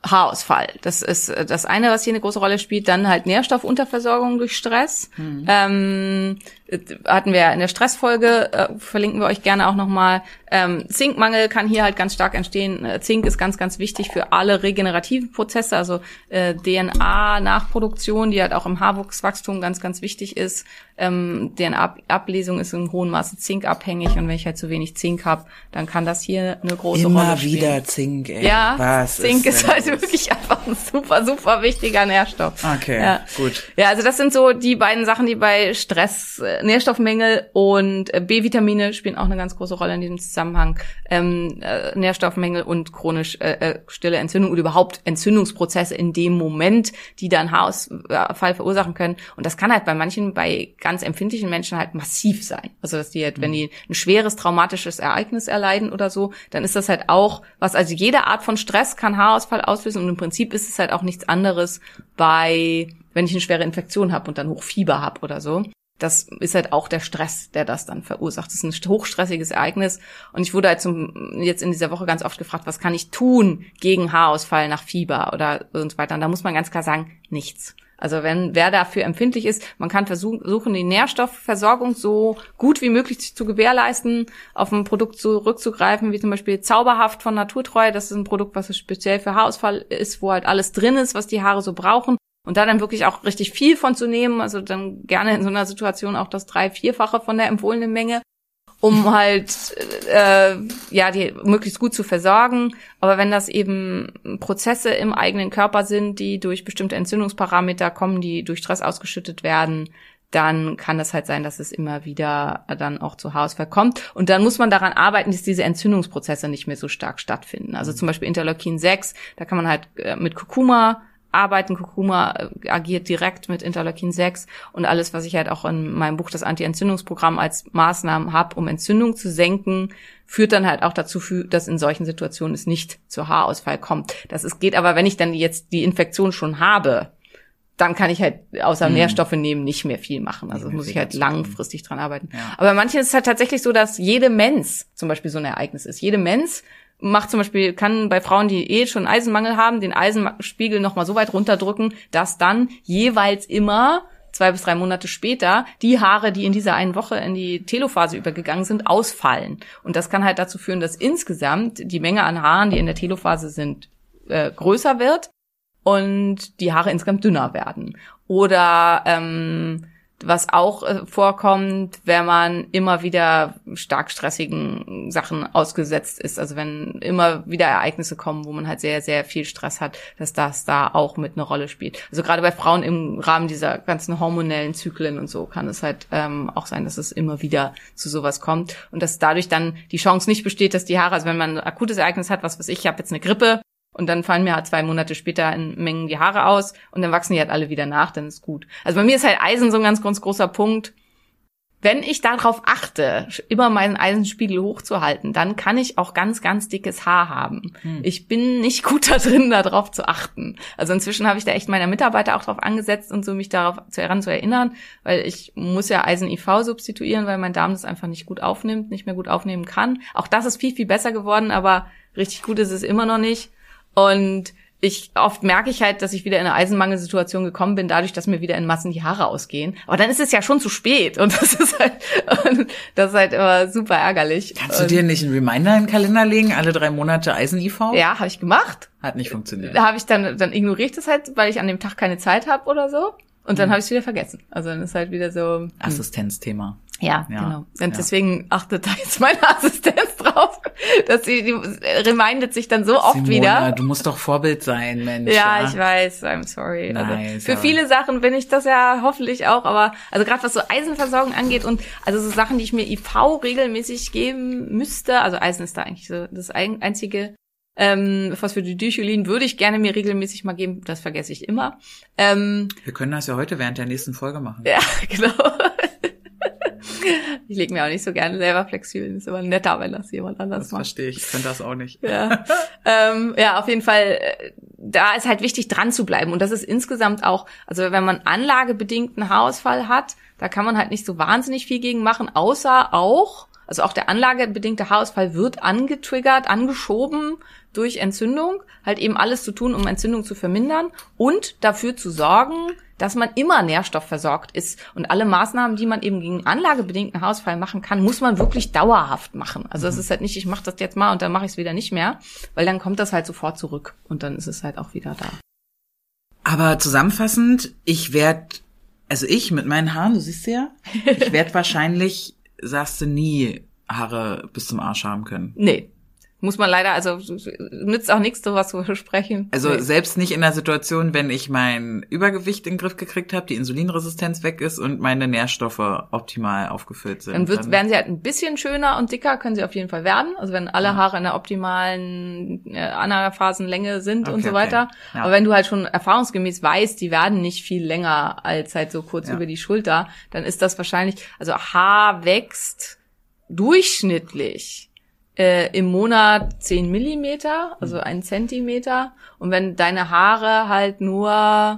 Haarausfall. Das ist äh, das eine, was hier eine große Rolle spielt. Dann halt Nährstoffunterversorgung durch Stress. Ähm, äh, hatten wir in der Stressfolge, äh, verlinken wir euch gerne auch nochmal. Ähm, Zinkmangel kann hier halt ganz stark entstehen. Äh, Zink ist ganz, ganz wichtig für alle regenerativen Prozesse, also äh, DNA-Nachproduktion, die halt auch im Haarwuchswachstum ganz, ganz wichtig ist. Ähm, DNA-Ablesung ist in hohem Maße zinkabhängig und wenn ich halt zu wenig Zink habe, dann kann das hier eine große Rolle Immer spielen. wieder Zink, ey. Ja, Was Zink ist, denn halt los? wirklich einfach ein super, super wichtiger Nährstoff. Okay, Ja. gut. Ja, also das sind so die beiden Sachen, die bei Stress, äh, Nährstoffmängel und äh, B-Vitamine spielen auch eine ganz große Rolle in diesem Zusammenhang. Ähm, äh, Nährstoffmängel und chronisch äh, äh, stille Entzündung oder überhaupt Entzündungsprozesse in dem Moment, die dann Haarausfall verursachen können. Und das kann halt bei manchen, bei ganz empfindlichen Menschen halt massiv sein. Also dass die halt, wenn die ein schweres traumatisches Ereignis erleiden oder so, dann ist das halt auch was, also jede Art von Stress kann Haarausfall auslösen und im Prinzip ist es halt auch nichts anderes bei, wenn ich eine schwere Infektion habe und dann Hochfieber habe oder so. Das ist halt auch der Stress, der das dann verursacht. Das ist ein hochstressiges Ereignis. Und ich wurde halt zum, jetzt in dieser Woche ganz oft gefragt, was kann ich tun gegen Haarausfall nach Fieber oder und so weiter. Und da muss man ganz klar sagen, nichts. Also wenn wer dafür empfindlich ist, man kann versuchen, die Nährstoffversorgung so gut wie möglich zu gewährleisten, auf ein Produkt zurückzugreifen, wie zum Beispiel Zauberhaft von Naturtreu. Das ist ein Produkt, was speziell für Haarausfall ist, wo halt alles drin ist, was die Haare so brauchen. Und da dann wirklich auch richtig viel von zu nehmen, also dann gerne in so einer Situation auch das drei-, vierfache von der empfohlenen Menge, um halt äh, ja die möglichst gut zu versorgen. Aber wenn das eben Prozesse im eigenen Körper sind, die durch bestimmte Entzündungsparameter kommen, die durch Stress ausgeschüttet werden, dann kann das halt sein, dass es immer wieder dann auch zu Haarausfall kommt. Und dann muss man daran arbeiten, dass diese Entzündungsprozesse nicht mehr so stark stattfinden. Also zum Beispiel Interleukin 6, da kann man halt äh, mit Kurkuma arbeiten. Kurkuma äh, agiert direkt mit Interleukin 6 und alles, was ich halt auch in meinem Buch das Anti-Entzündungsprogramm als Maßnahmen habe, um Entzündung zu senken, führt dann halt auch dazu, dass in solchen Situationen es nicht zu Haarausfall kommt. Das ist, geht aber, wenn ich dann jetzt die Infektion schon habe, dann kann ich halt außer Nährstoffe nehmen nicht mehr viel machen. Also muss ich halt langfristig dran arbeiten. Ja. Aber manchen ist es halt tatsächlich so, dass jede Mens zum Beispiel so ein Ereignis ist. Jede Mens macht zum Beispiel, kann bei Frauen, die eh schon Eisenmangel haben, den Eisenspiegel nochmal so weit runterdrücken, dass dann jeweils immer zwei bis drei Monate später die Haare, die in dieser einen Woche in die Telophase übergegangen sind, ausfallen. Und das kann halt dazu führen, dass insgesamt die Menge an Haaren, die in der Telophase sind, äh, größer wird und die Haare insgesamt dünner werden. Oder ähm, was auch äh, vorkommt, wenn man immer wieder stark stressigen Sachen ausgesetzt ist. Also wenn immer wieder Ereignisse kommen, wo man halt sehr, sehr viel Stress hat, dass das da auch mit eine Rolle spielt. Also gerade bei Frauen im Rahmen dieser ganzen hormonellen Zyklen und so kann es halt ähm, auch sein, dass es immer wieder zu sowas kommt und dass dadurch dann die Chance nicht besteht, dass die Haare, also wenn man ein akutes Ereignis hat, was weiß ich, ich habe jetzt eine Grippe, und dann fallen mir halt zwei Monate später in Mengen die Haare aus und dann wachsen die halt alle wieder nach, dann ist gut. Also bei mir ist halt Eisen so ein ganz, ganz großer Punkt. wenn ich darauf achte, immer meinen Eisenspiegel hochzuhalten, dann kann ich auch ganz, ganz dickes Haar haben. Ich bin nicht gut da drin, darauf zu achten. Also inzwischen habe ich da echt meine Mitarbeiter auch drauf angesetzt und so mich darauf zu, daran zu erinnern, weil ich muss ja Eisen-IV substituieren, weil mein Darm das einfach nicht gut aufnimmt, nicht mehr gut aufnehmen kann. Auch das ist viel, viel besser geworden, aber richtig gut ist es immer noch nicht. Und ich oft merke ich halt, dass ich wieder in eine Eisenmangelsituation gekommen bin, dadurch, dass mir wieder in Massen die Haare ausgehen. Aber dann ist es ja schon zu spät und das ist halt, und das ist halt immer super ärgerlich. Kannst du und, dir nicht einen Reminder in den Kalender legen, alle drei Monate Eisen-IV? Ja, habe ich gemacht. Hat nicht funktioniert. Da habe ich dann, dann ignoriere ich das halt, weil ich an dem Tag keine Zeit habe oder so. Und Mhm. dann habe ich es wieder vergessen. Also dann ist halt wieder so. hm. Assistenzthema. Ja, Ja, genau. Und ja. deswegen achtet da jetzt meine Assistenz drauf, dass sie, die remindet sich dann so oft Simona, wieder. du musst doch Vorbild sein, Mensch. Ja, ich weiß, I'm sorry. Nice, also für aber- viele Sachen bin ich das ja hoffentlich auch, aber also gerade was so Eisenversorgung angeht und also so Sachen, die ich mir IV regelmäßig geben müsste, also Eisen ist da eigentlich so das ein- einzige ähm, Phosphatidylcholin würde ich gerne mir regelmäßig mal geben, das vergesse ich immer. Ähm, Wir können das ja heute während der nächsten Folge machen. ja, genau. Ich lege mir auch nicht so gerne selber Flexibeln. Ist immer netter, wenn das jemand anders Das macht. verstehe ich. Ich könnte das auch nicht. Ja. ähm, ja, auf jeden Fall, äh, da ist halt wichtig, dran zu bleiben. Und das ist insgesamt auch, also wenn man anlagebedingten Haarausfall hat, da kann man halt nicht so wahnsinnig viel gegen machen, außer auch, also auch der anlagebedingte Haarausfall wird angetriggert, angeschoben durch Entzündung, halt eben alles zu tun, um Entzündung zu vermindern und dafür zu sorgen, dass man immer nährstoffversorgt ist. Und alle Maßnahmen, die man eben gegen anlagebedingten Haarausfall machen kann, muss man wirklich dauerhaft machen. Also es ist halt nicht, ich mache das jetzt mal und dann mache ich es wieder nicht mehr, weil dann kommt das halt sofort zurück und dann ist es halt auch wieder da. Aber zusammenfassend, ich werd, also ich mit meinen Haaren, du siehst ja, ich werd wahrscheinlich, sagst du, nie Haare bis zum Arsch haben können. Nee. Muss man leider, also nützt auch nichts, sowas zu versprechen. Also nee. selbst nicht in der Situation, wenn ich mein Übergewicht in den Griff gekriegt habe, die Insulinresistenz weg ist und meine Nährstoffe optimal aufgefüllt sind. Dann wird, werden sie halt ein bisschen schöner und dicker, können sie auf jeden Fall werden. Also wenn alle Haare in der optimalen äh, Anaphasenlänge sind und Okay, so weiter. okay. Ja. Aber wenn du halt schon erfahrungsgemäß weißt, die werden nicht viel länger als halt so kurz Ja. über die Schulter, dann ist das wahrscheinlich, also Haar wächst durchschnittlich äh, im Monat 10 Millimeter, also Mhm. ein Zentimeter. Und wenn deine Haare halt nur,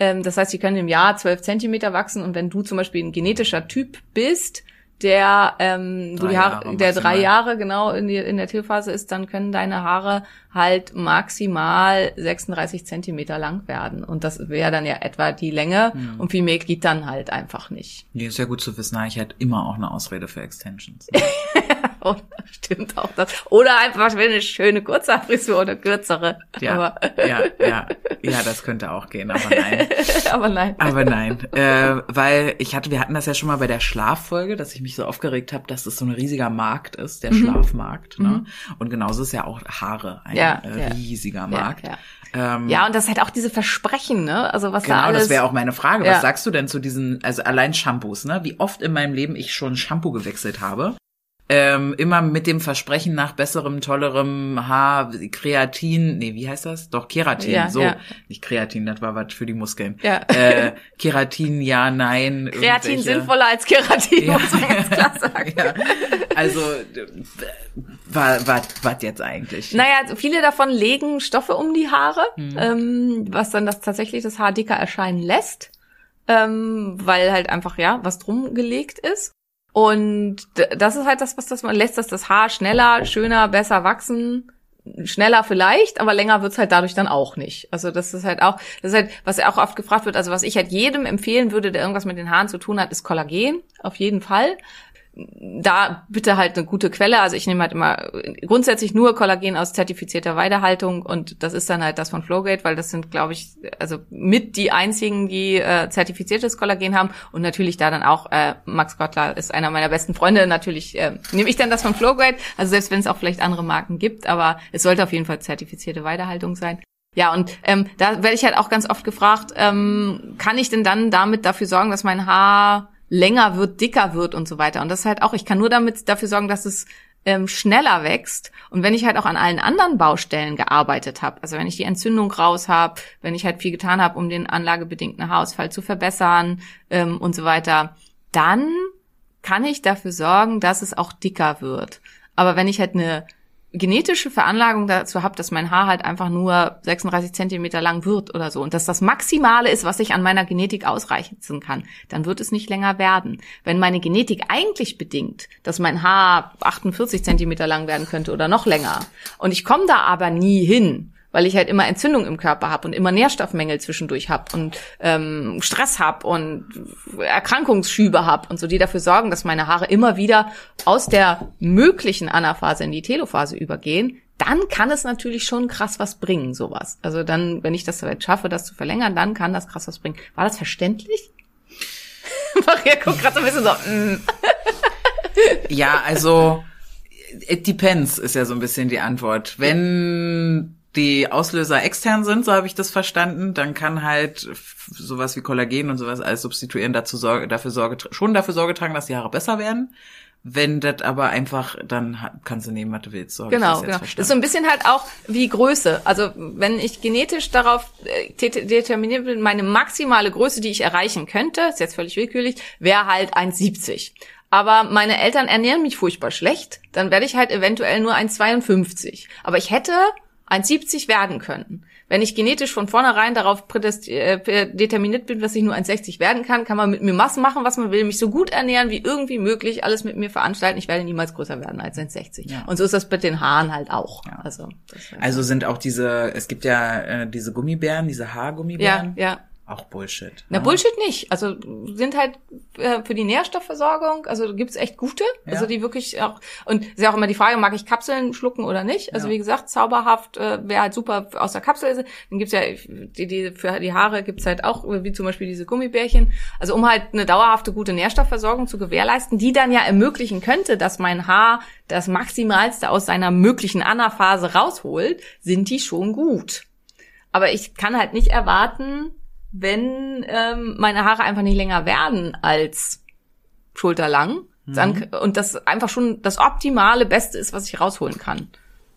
ähm, das heißt, die können im Jahr 12 Zentimeter wachsen und wenn du zum Beispiel ein genetischer Typ bist, der, ähm, Drei die Haare, Jahre der drei. Jahre genau in, die, in der Tierphase ist, dann können deine Haare halt maximal 36 Zentimeter lang werden. Und das wäre dann ja etwa die Länge. Mhm. Und viel mehr geht dann halt einfach nicht. Nee, ist ja gut zu wissen, ich hätte immer auch eine Ausrede für Extensions. Stimmt auch das. Oder einfach eine schöne Kurzhaarfrisur oder kürzere. Ja, Aber, ja, ja, ja, das könnte auch gehen, aber nein. aber nein. Aber nein, äh, weil ich hatte, wir hatten das ja schon mal bei der Schlaffolge, dass ich mich so aufgeregt habe, dass es so ein riesiger Markt ist, der Schlafmarkt. Ne? Und genauso ist ja auch Haare ein Ja, äh, ja. riesiger Markt. Ja, Ähm, Ja, und das hat auch diese Versprechen, ne? Also was da Genau, alles. das wäre auch meine Frage. Ja. Was sagst du denn zu diesen, also allein Shampoos, ne? Wie oft in meinem Leben ich schon Shampoo gewechselt habe. Ähm, immer mit dem Versprechen nach besserem, tollerem Haar, Kreatin, nee, wie heißt das? Doch, Keratin, Ja, so. ja. Nicht Kreatin, das war was für die Muskeln. Ja. Äh, Keratin, ja, nein. Kreatin sinnvoller als Keratin, Ja. muss man ganz klar sagen. ja. Also, was war, was jetzt eigentlich? Naja, also viele davon legen Stoffe um die Haare, Mhm. ähm, was dann das tatsächlich das Haar dicker erscheinen lässt, ähm, weil halt einfach ja was drum gelegt ist. Und das ist halt das, was das man lässt, dass das Haar schneller, schöner, besser wachsen. Schneller vielleicht, aber länger wird's halt dadurch dann auch nicht. Also das ist halt auch, das ist halt, was auch oft gefragt wird, also was ich halt jedem empfehlen würde, der irgendwas mit den Haaren zu tun hat, ist Kollagen, auf jeden Fall da bitte halt eine gute Quelle. Also ich nehme halt immer grundsätzlich nur Kollagen aus zertifizierter Weidehaltung und das ist dann halt das von Flowgate, weil das sind, glaube ich, also mit die einzigen, die äh, zertifiziertes Kollagen haben und natürlich da dann auch äh, Max Gottler ist einer meiner besten Freunde. Natürlich äh, nehme ich dann das von Flowgate, also selbst wenn es auch vielleicht andere Marken gibt, aber es sollte auf jeden Fall zertifizierte Weidehaltung sein. Ja, und ähm, da werde ich halt auch ganz oft gefragt, ähm, kann ich denn dann damit dafür sorgen, dass mein Haar länger wird, dicker wird und so weiter. Und das ist halt auch, ich kann nur damit dafür sorgen, dass es ähm, schneller wächst. Und wenn ich halt auch an allen anderen Baustellen gearbeitet habe, also wenn ich die Entzündung raus habe, wenn ich halt viel getan habe, um den anlagebedingten Haarausfall zu verbessern ähm, und so weiter, dann kann ich dafür sorgen, dass es auch dicker wird. Aber wenn ich halt eine genetische Veranlagung dazu habe, dass mein Haar halt einfach nur 36 Zentimeter lang wird oder so und dass das Maximale ist, was ich an meiner Genetik ausreichen kann, dann wird es nicht länger werden. Wenn meine Genetik eigentlich bedingt, dass mein Haar 48 Zentimeter lang werden könnte oder noch länger und ich komme da aber nie hin, weil ich halt immer Entzündung im Körper habe und immer Nährstoffmängel zwischendurch habe und ähm, Stress habe und Erkrankungsschübe habe und so, die dafür sorgen, dass meine Haare immer wieder aus der möglichen Anaphase in die Telophase übergehen, dann kann es natürlich schon krass was bringen, sowas. Also dann, wenn ich das schaffe, das zu verlängern, dann kann das krass was bringen. War das verständlich? Maria guckt gerade so ein bisschen so. Mm. Ja, also it depends ist ja so ein bisschen die Antwort. Wenn die Auslöser extern sind, so habe ich das verstanden, dann kann halt sowas wie Kollagen und sowas alles substituieren, dazu Sorge, dafür Sorge, schon dafür Sorge tragen, dass die Haare besser werden. Wenn das aber einfach, dann kannst du nehmen, was du willst. So Genau, das genau. verstanden. Das ist so ein bisschen halt auch wie Größe. Also wenn ich genetisch darauf äh, det- determiniert bin, meine maximale Größe, die ich erreichen könnte, ist jetzt völlig willkürlich, wäre halt 1,70. Aber meine Eltern ernähren mich furchtbar schlecht, dann werde ich halt eventuell nur 1,52. Aber ich hätte 1,70 werden können. Wenn ich genetisch von vornherein darauf äh, determiniert bin, dass ich nur 1,60 werden kann, kann man mit mir Massen machen, was man will, mich so gut ernähren wie irgendwie möglich, alles mit mir veranstalten. Ich werde niemals größer werden als 1,60. Ja. Und so ist das mit den Haaren halt auch. Ja. Also, Also sind auch diese, es gibt ja äh, diese Gummibären, diese ja, Haargummibären. ja. Auch Bullshit. Na, ne? Bullshit nicht. Also sind halt äh, für die Nährstoffversorgung, also gibt's echt gute, Ja. also die wirklich auch, und ist ja auch immer die Frage, mag ich Kapseln schlucken oder nicht? Also Ja. wie gesagt, zauberhaft äh, wäre halt super aus der Kapsel. Dann gibt's ja, die, die, für die Haare gibt's halt auch, wie zum Beispiel diese Gummibärchen. Also um halt eine dauerhafte gute Nährstoffversorgung zu gewährleisten, die dann ja ermöglichen könnte, dass mein Haar das Maximalste aus seiner möglichen Anaphase rausholt, sind die schon gut. Aber ich kann halt nicht erwarten, wenn ähm, meine Haare einfach nicht länger werden als schulterlang dann, und das einfach schon das optimale Beste ist, was ich rausholen kann,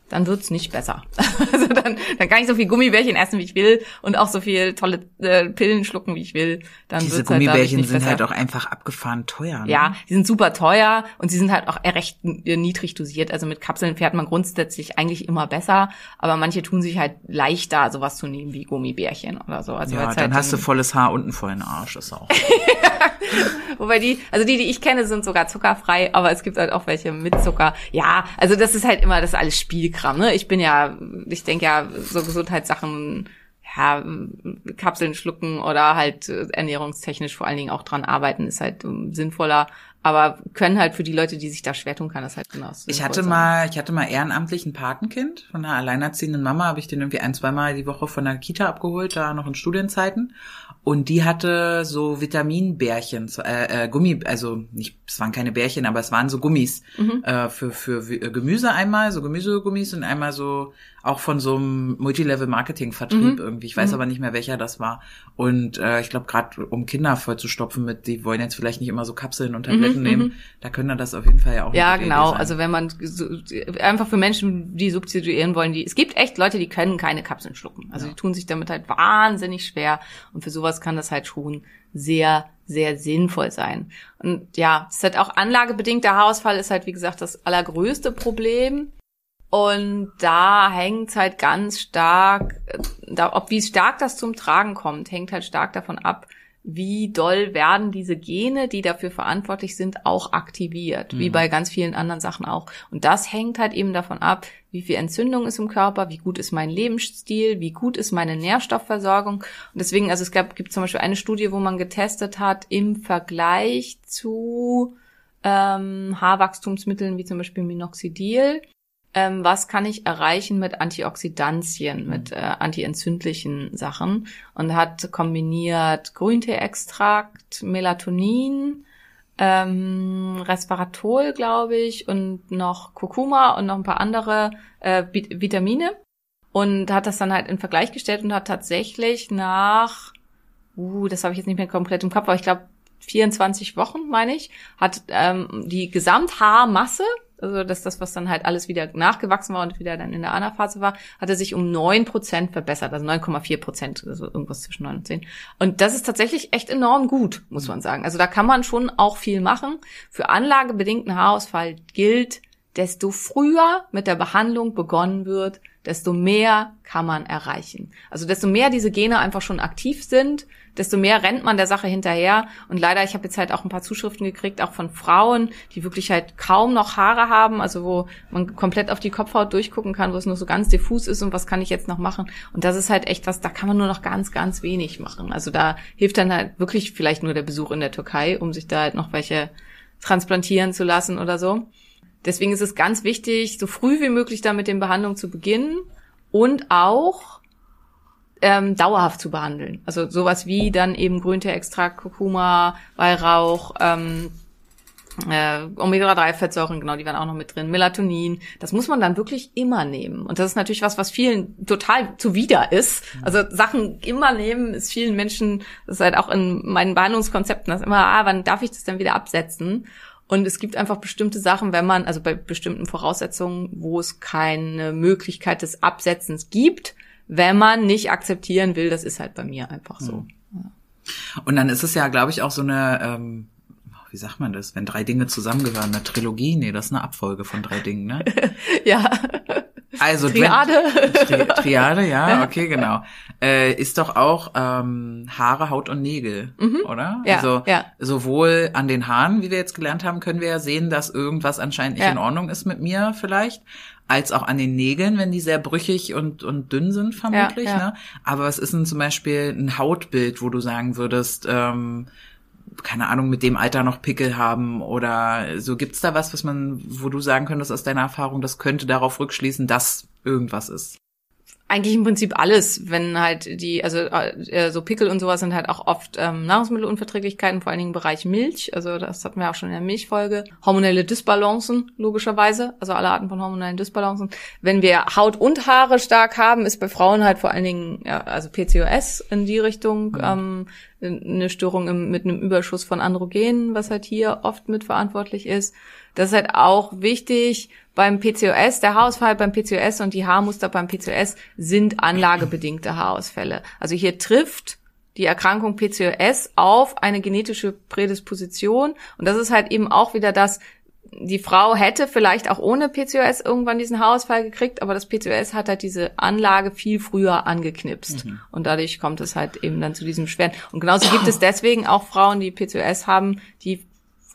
dann wird's nicht besser. Also dann, dann kann ich so viel Gummibärchen essen, wie ich will und auch so viel tolle äh, Pillen schlucken, wie ich will. Dann Diese wird's halt Gummibärchen nicht sind besser. halt auch einfach abgefahren teuer. Ne? Ja, die sind super teuer und sie sind halt auch recht äh, niedrig dosiert. Also mit Kapseln fährt man grundsätzlich eigentlich immer besser, aber manche tun sich halt leichter, sowas zu nehmen wie Gummibärchen oder so. Also Ja, dann halt hast du volles Haar unten vor den Arsch, ist auch. Wobei die, also die, die ich kenne, sind sogar zuckerfrei, aber es gibt halt auch welche mit Zucker. Ja, also das ist halt immer das ist alles Spielkram, ne? Ich bin ja, ich denke ja, so Gesundheitssachen, ja, Kapseln schlucken oder halt äh, ernährungstechnisch vor allen Dingen auch dran arbeiten, ist halt ähm, sinnvoller. Aber können halt für die Leute, die sich da schwer tun, kann das halt genau. Ich hatte sein. mal, ich hatte mal ehrenamtlich ein Patenkind von einer alleinerziehenden Mama, habe ich den irgendwie ein, zweimal die Woche von der Kita abgeholt, da noch in Studienzeiten. Und die hatte so Vitaminbärchen, äh, äh, Gummi, also nicht, es waren keine Bärchen, aber es waren so Gummis Mhm. äh, für für äh, Gemüse einmal, so Gemüsegummis und einmal so auch von so einem Multilevel-Marketing-Vertrieb Mhm. irgendwie. Ich weiß aber nicht mehr welcher das war. Und äh, ich glaube gerade um Kinder vollzustopfen mit, die wollen jetzt vielleicht nicht immer so Kapseln und Tabletten Mhm, nehmen, mhm. da können das auf jeden Fall ja auch. Ja, genau. Also wenn man so- einfach für Menschen, die substituieren wollen, die es gibt echt Leute, die können keine Kapseln schlucken. Also Ja. die tun sich damit halt wahnsinnig schwer und für sowas kann das halt schon sehr sehr sinnvoll sein. Und ja, es ist halt auch anlagebedingter Haarausfall ist halt wie gesagt das allergrößte Problem. Und da hängt halt ganz stark, da, ob wie stark das zum Tragen kommt, hängt halt stark davon ab, wie doll werden diese Gene, die dafür verantwortlich sind, auch aktiviert, wie bei ganz vielen anderen Sachen auch. Und das hängt halt eben davon ab, wie viel Entzündung ist im Körper, wie gut ist mein Lebensstil, wie gut ist meine Nährstoffversorgung. Und deswegen, also es gab, gibt zum Beispiel eine Studie, wo man getestet hat im Vergleich zu ähm, Haarwachstumsmitteln wie zum Beispiel Minoxidil ähm, was kann ich erreichen mit Antioxidantien, mit äh, antientzündlichen Sachen? Und hat kombiniert Grünteeextrakt, Melatonin, ähm, Resveratrol, glaube ich, und noch Kurkuma und noch ein paar andere äh, Vit- Vitamine. Und hat das dann halt in Vergleich gestellt und hat tatsächlich nach, uh, das habe ich jetzt nicht mehr komplett im Kopf, aber ich glaube 24 Wochen, meine ich, hat ähm, die Gesamthaarmasse also dass das, was dann halt alles wieder nachgewachsen war und wieder dann in der Anaphase war, hat er sich um neun Prozent verbessert, also 9,4 Prozent, also irgendwas zwischen neun und zehn. Und das ist tatsächlich echt enorm gut, muss man sagen. Also da kann man schon auch viel machen. Für anlagebedingten Haarausfall gilt, desto früher mit der Behandlung begonnen wird, desto mehr kann man erreichen. Also desto mehr diese Gene einfach schon aktiv sind, desto mehr rennt man der Sache hinterher. Und leider, ich habe jetzt halt auch ein paar Zuschriften gekriegt, auch von Frauen, die wirklich halt kaum noch Haare haben, also wo man komplett auf die Kopfhaut durchgucken kann, wo es nur so ganz diffus ist und was kann ich jetzt noch machen. Und das ist halt echt was, da kann man nur noch ganz, ganz wenig machen. Also da hilft dann halt wirklich vielleicht nur der Besuch in der Türkei, um sich da halt noch welche transplantieren zu lassen oder so. Deswegen ist es ganz wichtig, so früh wie möglich da mit den Behandlungen zu beginnen und auch ähm, dauerhaft zu behandeln. Also sowas wie dann eben Grünteextrakt, Kurkuma, Weihrauch, ähm, äh, Omega-3-Fettsäuren, genau, die werden auch noch mit drin, Melatonin. Das muss man dann wirklich immer nehmen. Und das ist natürlich was, was vielen total zuwider ist. Also Sachen immer nehmen ist vielen Menschen, das ist halt auch in meinen Behandlungskonzepten, das immer, ah, wann darf ich das denn wieder absetzen? Und es gibt einfach bestimmte Sachen, wenn man, also bei bestimmten Voraussetzungen, wo es keine Möglichkeit des Absetzens gibt, wenn man nicht akzeptieren will, das ist halt bei mir einfach so. Und dann ist es ja, glaube ich, auch so eine, ähm, wie sagt man das, wenn drei Dinge zusammengehören, eine Trilogie? Nee, das ist eine Abfolge von drei Dingen, ne? Ja, Also Triade. Tri Triade, ja, okay, genau. Äh, ist doch auch ähm, Haare, Haut und Nägel, oder? Mhm. Ja, also ja. sowohl an den Haaren, wie wir jetzt gelernt haben, können wir ja sehen, dass irgendwas anscheinend nicht Ja. in Ordnung ist mit mir vielleicht, als auch an den Nägeln, wenn die sehr brüchig und, und dünn sind, vermutlich. Ja, ja. Ne? Aber was ist denn zum Beispiel ein Hautbild, wo du sagen würdest, ähm, keine Ahnung, mit dem Alter noch Pickel haben oder so gibt's da was, was man, wo du sagen könntest aus deiner Erfahrung, das könnte darauf rückschließen, dass irgendwas ist. Eigentlich im Prinzip alles, wenn halt die, also äh, so Pickel und sowas sind halt auch oft ähm, Nahrungsmittelunverträglichkeiten, vor allen Dingen im Bereich Milch. Also das hatten wir auch schon in der Milchfolge. Hormonelle Disbalancen, logischerweise, also alle Arten von hormonellen Disbalancen. Wenn wir Haut und Haare stark haben, ist bei Frauen halt vor allen Dingen, ja, also PCOS in die Richtung, ähm, eine Störung im, mit einem Überschuss von Androgenen, was halt hier oft mitverantwortlich ist. Das ist halt auch wichtig beim PCOS. Der Haarausfall beim PCOS und die Haarmuster beim PCOS sind anlagebedingte Haarausfälle. Also hier trifft die Erkrankung PCOS auf eine genetische Prädisposition. Und das ist halt eben auch wieder das, die Frau hätte vielleicht auch ohne PCOS irgendwann diesen Haarausfall gekriegt, aber das PCOS hat halt diese Anlage viel früher angeknipst. Und dadurch kommt es halt eben dann zu diesem Schweren. Und genauso gibt es deswegen auch Frauen, die PCOS haben, die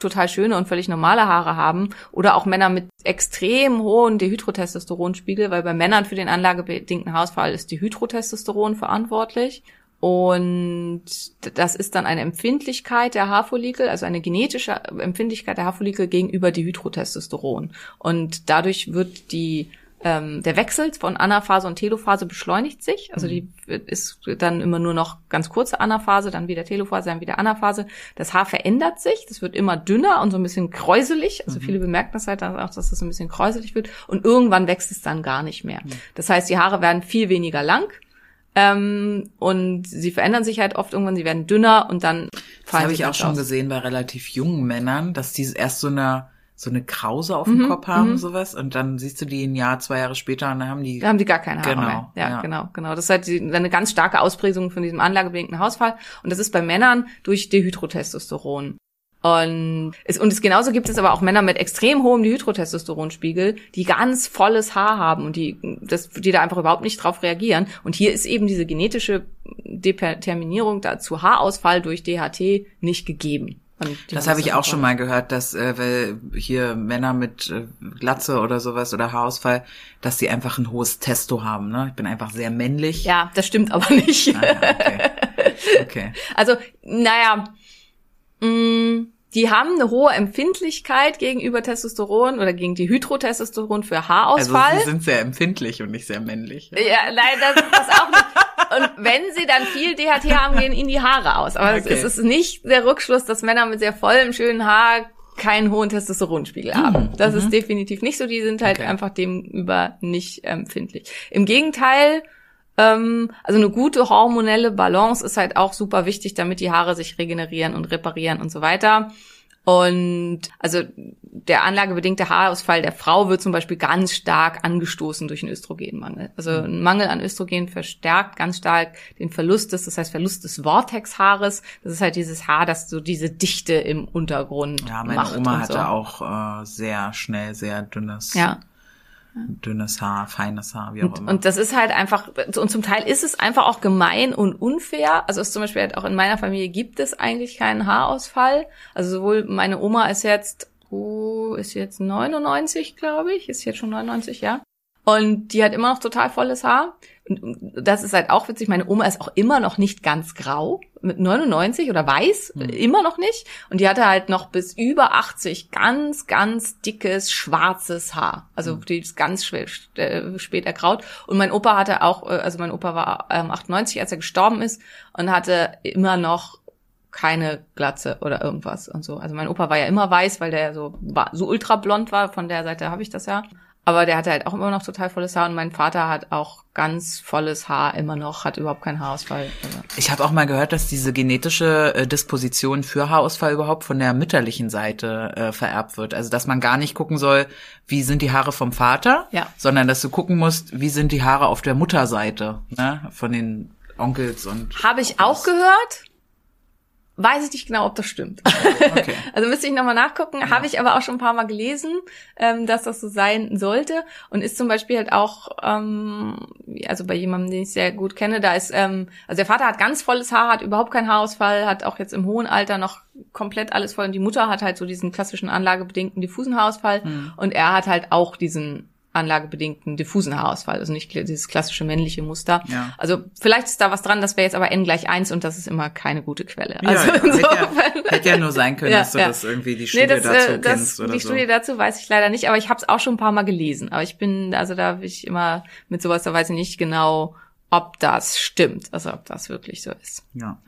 total schöne und völlig normale Haare haben oder auch Männer mit extrem hohen Dehydrotestosteronspiegel, weil bei Männern für den anlagebedingten Haarausfall ist Dehydrotestosteron verantwortlich. Und das ist dann eine Empfindlichkeit der Haarfollikel, also eine genetische Empfindlichkeit der Haarfollikel gegenüber Dehydrotestosteron. Und dadurch wird die ähm, der Wechsel von Anaphase und Telophase beschleunigt sich. Also die wird- ist dann immer nur noch ganz kurze Anaphase, dann wieder Telophase, dann wieder Anaphase. Das Haar verändert sich, das wird immer dünner und so ein bisschen kräuselig. Also viele bemerken das halt dann auch, dass das ein bisschen kräuselig wird. Und irgendwann wächst es dann gar nicht mehr. Das heißt, die Haare werden viel weniger lang. Ähm, und sie verändern sich halt oft irgendwann, sie werden dünner und dann Das fallen habe sie ich auch schon aus. gesehen bei relativ jungen Männern, dass die erst so eine so eine Krause auf Mhm, dem Kopf haben, sowas, und dann siehst du die ein Jahr, zwei Jahre später und dann haben die Da haben die gar keine Haare Genau, mehr. Ja, ja. genau, genau. Das ist halt die, eine ganz starke Ausprägung von diesem anlagebedingten Haarausfall. Und das ist bei Männern durch Dehydrotestosteron. Und es, und es genauso gibt es aber auch Männer mit extrem hohem Dehydrotestosteronspiegel, die ganz volles Haar haben und die, das, die da einfach überhaupt nicht drauf reagieren. Und hier ist eben diese genetische Determinierung da zu Haarausfall durch DHT nicht gegeben. Das habe ich auch schon mal gehört, dass äh, weil hier Männer mit äh, Glatze oder sowas oder Haarausfall, dass die einfach ein hohes Testo haben. Ne? Ich bin einfach sehr männlich. Ja, das stimmt aber nicht. Ah, ja, okay. okay. Also, naja, mh, die haben eine hohe Empfindlichkeit gegenüber Testosteron oder gegen die Hydrotestosteron für Also Haarausfall. sie sind sehr empfindlich und nicht sehr männlich. ja, nein, das ist das auch nicht. Und wenn sie dann viel DHT haben, gehen ihnen die Haare aus. Aber Okay. es ist nicht der Rückschluss, dass Männer mit sehr vollem, schönen Haar keinen hohen Testosteronspiegel haben. Das ist definitiv nicht so. Die sind halt Okay. einfach demüber nicht empfindlich. Im Gegenteil, ähm, also eine gute hormonelle Balance ist halt auch super wichtig, damit die Haare sich regenerieren und reparieren und so weiter. Und also der anlagebedingte Haarausfall der Frau wird zum Beispiel ganz stark angestoßen durch einen Östrogenmangel. Also ein Mangel an Östrogen verstärkt ganz stark den Verlust des, das heißt Verlust des Vortexhaares. Das ist halt dieses Haar, das so diese Dichte im Untergrund Ja, meine macht Oma hatte so. auch äh, sehr schnell sehr dünnes, Ja. Dünnes Haar, feines Haar, wie auch Und, immer. und das ist halt einfach, und zum Teil ist es einfach auch gemein und unfair. Also es ist zum Beispiel halt auch in meiner Familie gibt es eigentlich keinen Haarausfall. Also sowohl meine Oma ist jetzt, oh, ist jetzt 99, glaube ich, ist jetzt schon 99, ja. Und die hat immer noch total volles Haar. Und das ist halt auch witzig. Meine Oma ist auch immer noch nicht ganz grau. Mit 99 oder weiß. Immer noch nicht. Und die hatte halt noch bis über 80 ganz, ganz dickes, schwarzes Haar. Also die ist ganz schwer, äh, spät ergraut. Und mein Opa hatte auch, äh, also mein Opa war ähm, 98, als er gestorben ist. Und hatte immer noch keine Glatze oder irgendwas und so. Also mein Opa war ja immer weiß, weil der ja so, war, so ultra blond war. Von der Seite habe ich das ja. Aber der hatte halt auch immer noch total volles Haar und mein Vater hat auch ganz volles Haar immer noch, hat überhaupt keinen Haarausfall. Ich habe auch mal gehört, dass diese genetische äh, Disposition für Haarausfall überhaupt von der mütterlichen Seite äh, vererbt wird. Also dass man gar nicht gucken soll, wie sind die Haare vom Vater, Ja. sondern dass du gucken musst, wie sind die Haare auf der Mutterseite, ne? von den Onkels und Habe ich auch gehört. Weiß ich nicht genau, ob das stimmt. Okay. Also müsste ich nochmal nachgucken. Habe ich aber auch schon ein paar Mal gelesen, ähm, dass das so sein sollte. Und ist zum Beispiel halt auch, ähm, also bei jemandem, den ich sehr gut kenne, da ist, ähm, also der Vater hat ganz volles Haar, hat überhaupt keinen Haarausfall, hat auch jetzt im hohen Alter noch komplett alles voll. Und die Mutter hat halt so diesen klassischen anlagebedingten diffusen Haarausfall. Und er hat halt auch diesen anlagebedingten diffusen Haarausfall, also nicht dieses klassische männliche Muster. Ja. Also vielleicht ist da was dran, das wäre jetzt aber n gleich eins und das ist immer keine gute Quelle. Ja, Also ja, hätte, ja, hätte ja nur sein können, Ja, dass du ja. das irgendwie die Studie Nee, das, dazu äh, das, kennst oder die so. Studie dazu weiß ich leider nicht, aber ich habe es auch schon ein paar Mal gelesen. Aber ich bin, also da bin ich immer mit sowas, da weiß ich nicht genau, ob das stimmt, also ob das wirklich so ist. Ja.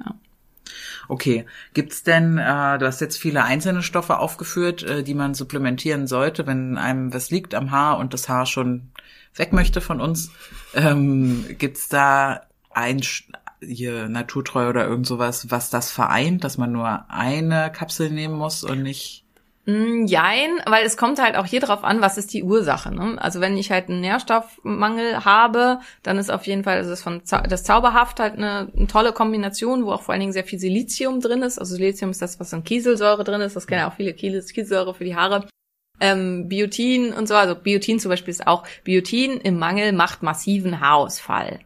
Okay, gibt's denn, äh, du hast jetzt viele einzelne Stoffe aufgeführt, äh, die man supplementieren sollte, wenn einem was liegt am Haar und das Haar schon weg möchte von uns. Ähm, gibt's da ein hier naturtreu oder irgend sowas, was das vereint, dass man nur eine Kapsel nehmen muss und nicht Jein, weil es kommt halt auch hier drauf an, was ist die Ursache. Ne? Also wenn ich halt einen Nährstoffmangel habe, dann ist auf jeden Fall also das von Zau das Zauberhaft halt eine, eine tolle Kombination, wo auch vor allen Dingen sehr viel Silizium drin ist. Also Silizium ist das, was in Kieselsäure drin ist. Das kennen ja auch viele Kieselsäure für die Haare. Ähm, Biotin und so, also Biotin zum Beispiel ist auch, Biotin im Mangel macht massiven Haarausfall.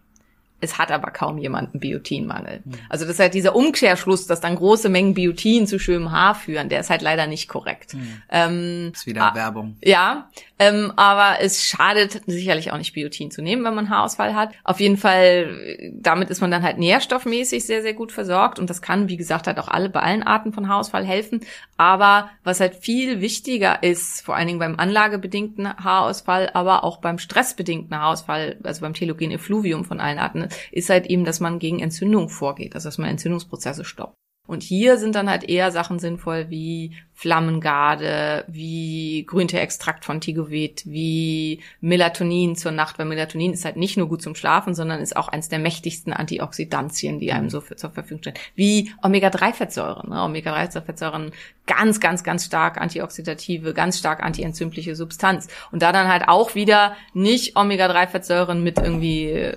Es hat aber kaum jemand einen Biotinmangel. Also das ist halt dieser Umkehrschluss, dass dann große Mengen Biotin zu schönem Haar führen, der ist halt leider nicht korrekt. Ähm, ist wieder. Werbung. ja, ähm, aber es schadet sicherlich auch nicht, Biotin zu nehmen, wenn man Haarausfall hat. Auf jeden Fall, damit ist man dann halt nährstoffmäßig sehr, sehr gut versorgt und das kann, wie gesagt, halt auch alle bei allen Arten von Haarausfall helfen. Aber was halt viel wichtiger ist, vor allen Dingen beim anlagebedingten Haarausfall, aber auch beim stressbedingten Haarausfall, also beim Telogen Effluvium von allen Arten, ist halt eben, dass man gegen Entzündung vorgeht, also dass man Entzündungsprozesse stoppt. Und hier sind dann halt eher Sachen sinnvoll wie Flammengarde, wie Grünteeextrakt von Tigovet, wie Melatonin zur Nacht, weil Melatonin ist halt nicht nur gut zum Schlafen, sondern ist auch eins der mächtigsten Antioxidantien, die einem so für, zur Verfügung stehen. Wie Omega-3-Fettsäuren. Ne? Omega-3-Fettsäuren ganz, ganz, ganz stark antioxidative, ganz stark antientzündliche Substanz. Und da dann halt auch wieder nicht Omega-3-Fettsäuren mit irgendwie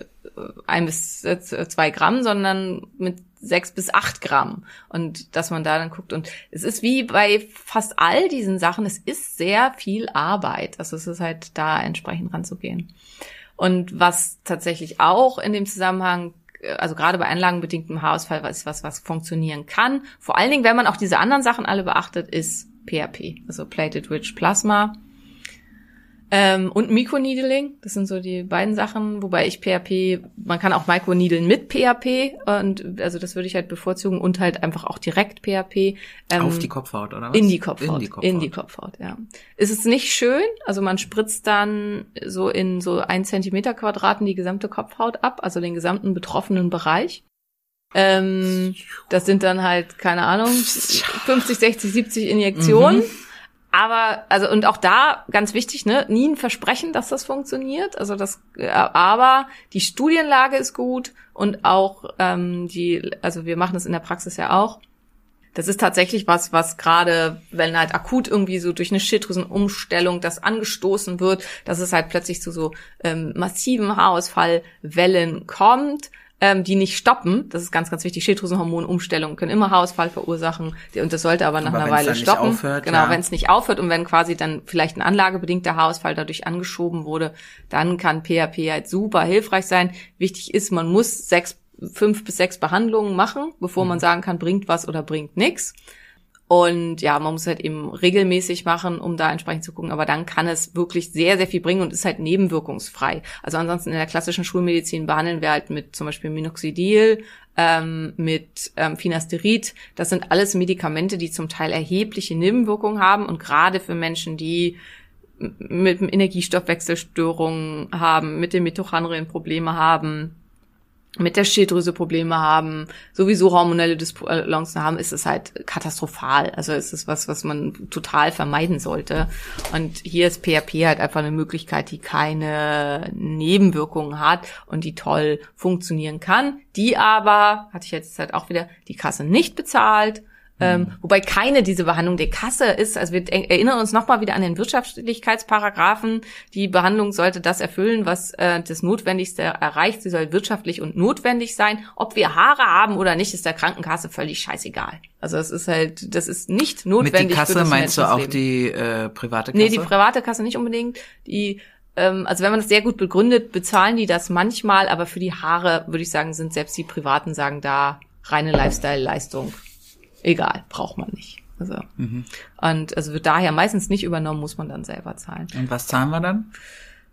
ein bis äh, zwei Gramm, sondern mit sechs bis acht Gramm. Und dass man da dann guckt. Und es ist wie bei fast all diesen Sachen, es ist sehr viel Arbeit. Also es ist halt da entsprechend ranzugehen. Und was tatsächlich auch in dem Zusammenhang also gerade bei anlagenbedingtem Haarausfall ist was, was funktionieren kann. Vor allen Dingen, wenn man auch diese anderen Sachen alle beachtet, ist PRP, also Plated Rich Plasma. Ähm, und Microneedling, das sind so die beiden Sachen, wobei ich PHP, man kann auch Microneedlen mit PHP und also das würde ich halt bevorzugen und halt einfach auch direkt PHP. Ähm, Auf die Kopfhaut, oder was? in die Kopfhaut. In die Kopfhaut. In die Kopfhaut, ja. Es ist nicht schön, also man spritzt dann so in so ein Zentimeter Quadraten die gesamte Kopfhaut ab, also den gesamten betroffenen Bereich. Ähm, das sind dann halt, keine Ahnung, 50, 60, 70 Injektionen. Mhm. Aber, also, und auch da, ganz wichtig, ne, nie ein Versprechen, dass das funktioniert. Also das, äh, aber die Studienlage ist gut und auch ähm, die, also wir machen das in der Praxis ja auch. das ist tatsächlich was, was gerade, wenn halt akut irgendwie so durch eine Schilddrüsenumstellung das angestoßen wird, dass es halt plötzlich zu so ähm, massiven Haarausfallwellen kommt, ähm, die nicht stoppen. Das ist ganz, ganz wichtig. Schilddrüsenhormonumstellungen können immer Haarausfall verursachen. Und das sollte aber nach Aber einer Weile dann nicht stoppen. aufhört, genau, ja. wenn es nicht aufhört und wenn quasi dann vielleicht ein anlagebedingter Haarausfall dadurch angeschoben wurde, dann kann PHP halt super hilfreich sein. Wichtig ist, man muss sechs, fünf bis sechs Behandlungen machen, bevor Mhm. man sagen kann, bringt was oder bringt nix. Und ja, man muss halt eben regelmäßig machen, um da entsprechend zu gucken. Aber dann kann es wirklich sehr, sehr viel bringen und ist halt nebenwirkungsfrei. Also ansonsten in der klassischen Schulmedizin behandeln wir halt mit zum Beispiel Minoxidil, ähm, mit ähm, Finasterid. Das sind alles Medikamente, die zum Teil erhebliche Nebenwirkungen haben. Und gerade für Menschen, die mit Energiestoffwechselstörungen haben, mit den Mitochondrien Probleme haben, mit der Schilddrüse Probleme haben, sowieso hormonelle Disbalancen haben, ist es halt katastrophal. Also es ist was, was man total vermeiden sollte. Und hier ist PHP halt einfach eine Möglichkeit, die keine Nebenwirkungen hat und die toll funktionieren kann, die aber, hatte ich jetzt halt auch wieder, die Kasse nicht bezahlt. Ähm, wobei keine diese Behandlung der Kasse ist. Also wir erinnern uns nochmal wieder an den Wirtschaftlichkeitsparagraphen. Die Behandlung sollte das erfüllen, was äh, das Notwendigste erreicht. Sie soll wirtschaftlich und notwendig sein. Ob wir Haare haben oder nicht, ist der Krankenkasse völlig scheißegal. Also es ist halt, das ist nicht Mit notwendig. die für Kasse des meinst du auch die äh, private Kasse? Nee, die private Kasse nicht unbedingt. Die, ähm, also wenn man das sehr gut begründet, bezahlen die das manchmal, aber für die Haare, würde ich sagen, sind selbst die Privaten sagen da reine Lifestyle-Leistung. Egal, braucht man nicht. Also, Mhm. Und also wird daher meistens nicht übernommen, muss man dann selber zahlen. Und was zahlen wir dann?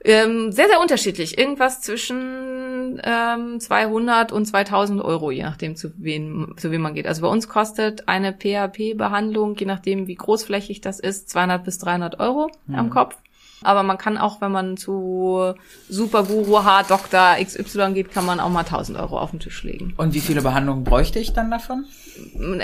Ähm, sehr, sehr unterschiedlich. Irgendwas zwischen ähm, 200 und 2000 Euro, je nachdem, zu wem, zu wem man geht. Also bei uns kostet eine PHP-Behandlung, je nachdem, wie großflächig das ist, 200 bis 300 Euro am Kopf. Aber man kann auch, wenn man zu Superguru, Haardoktor XY geht, kann man auch mal 1000 Euro auf den Tisch legen. Und wie viele Behandlungen bräuchte ich dann davon?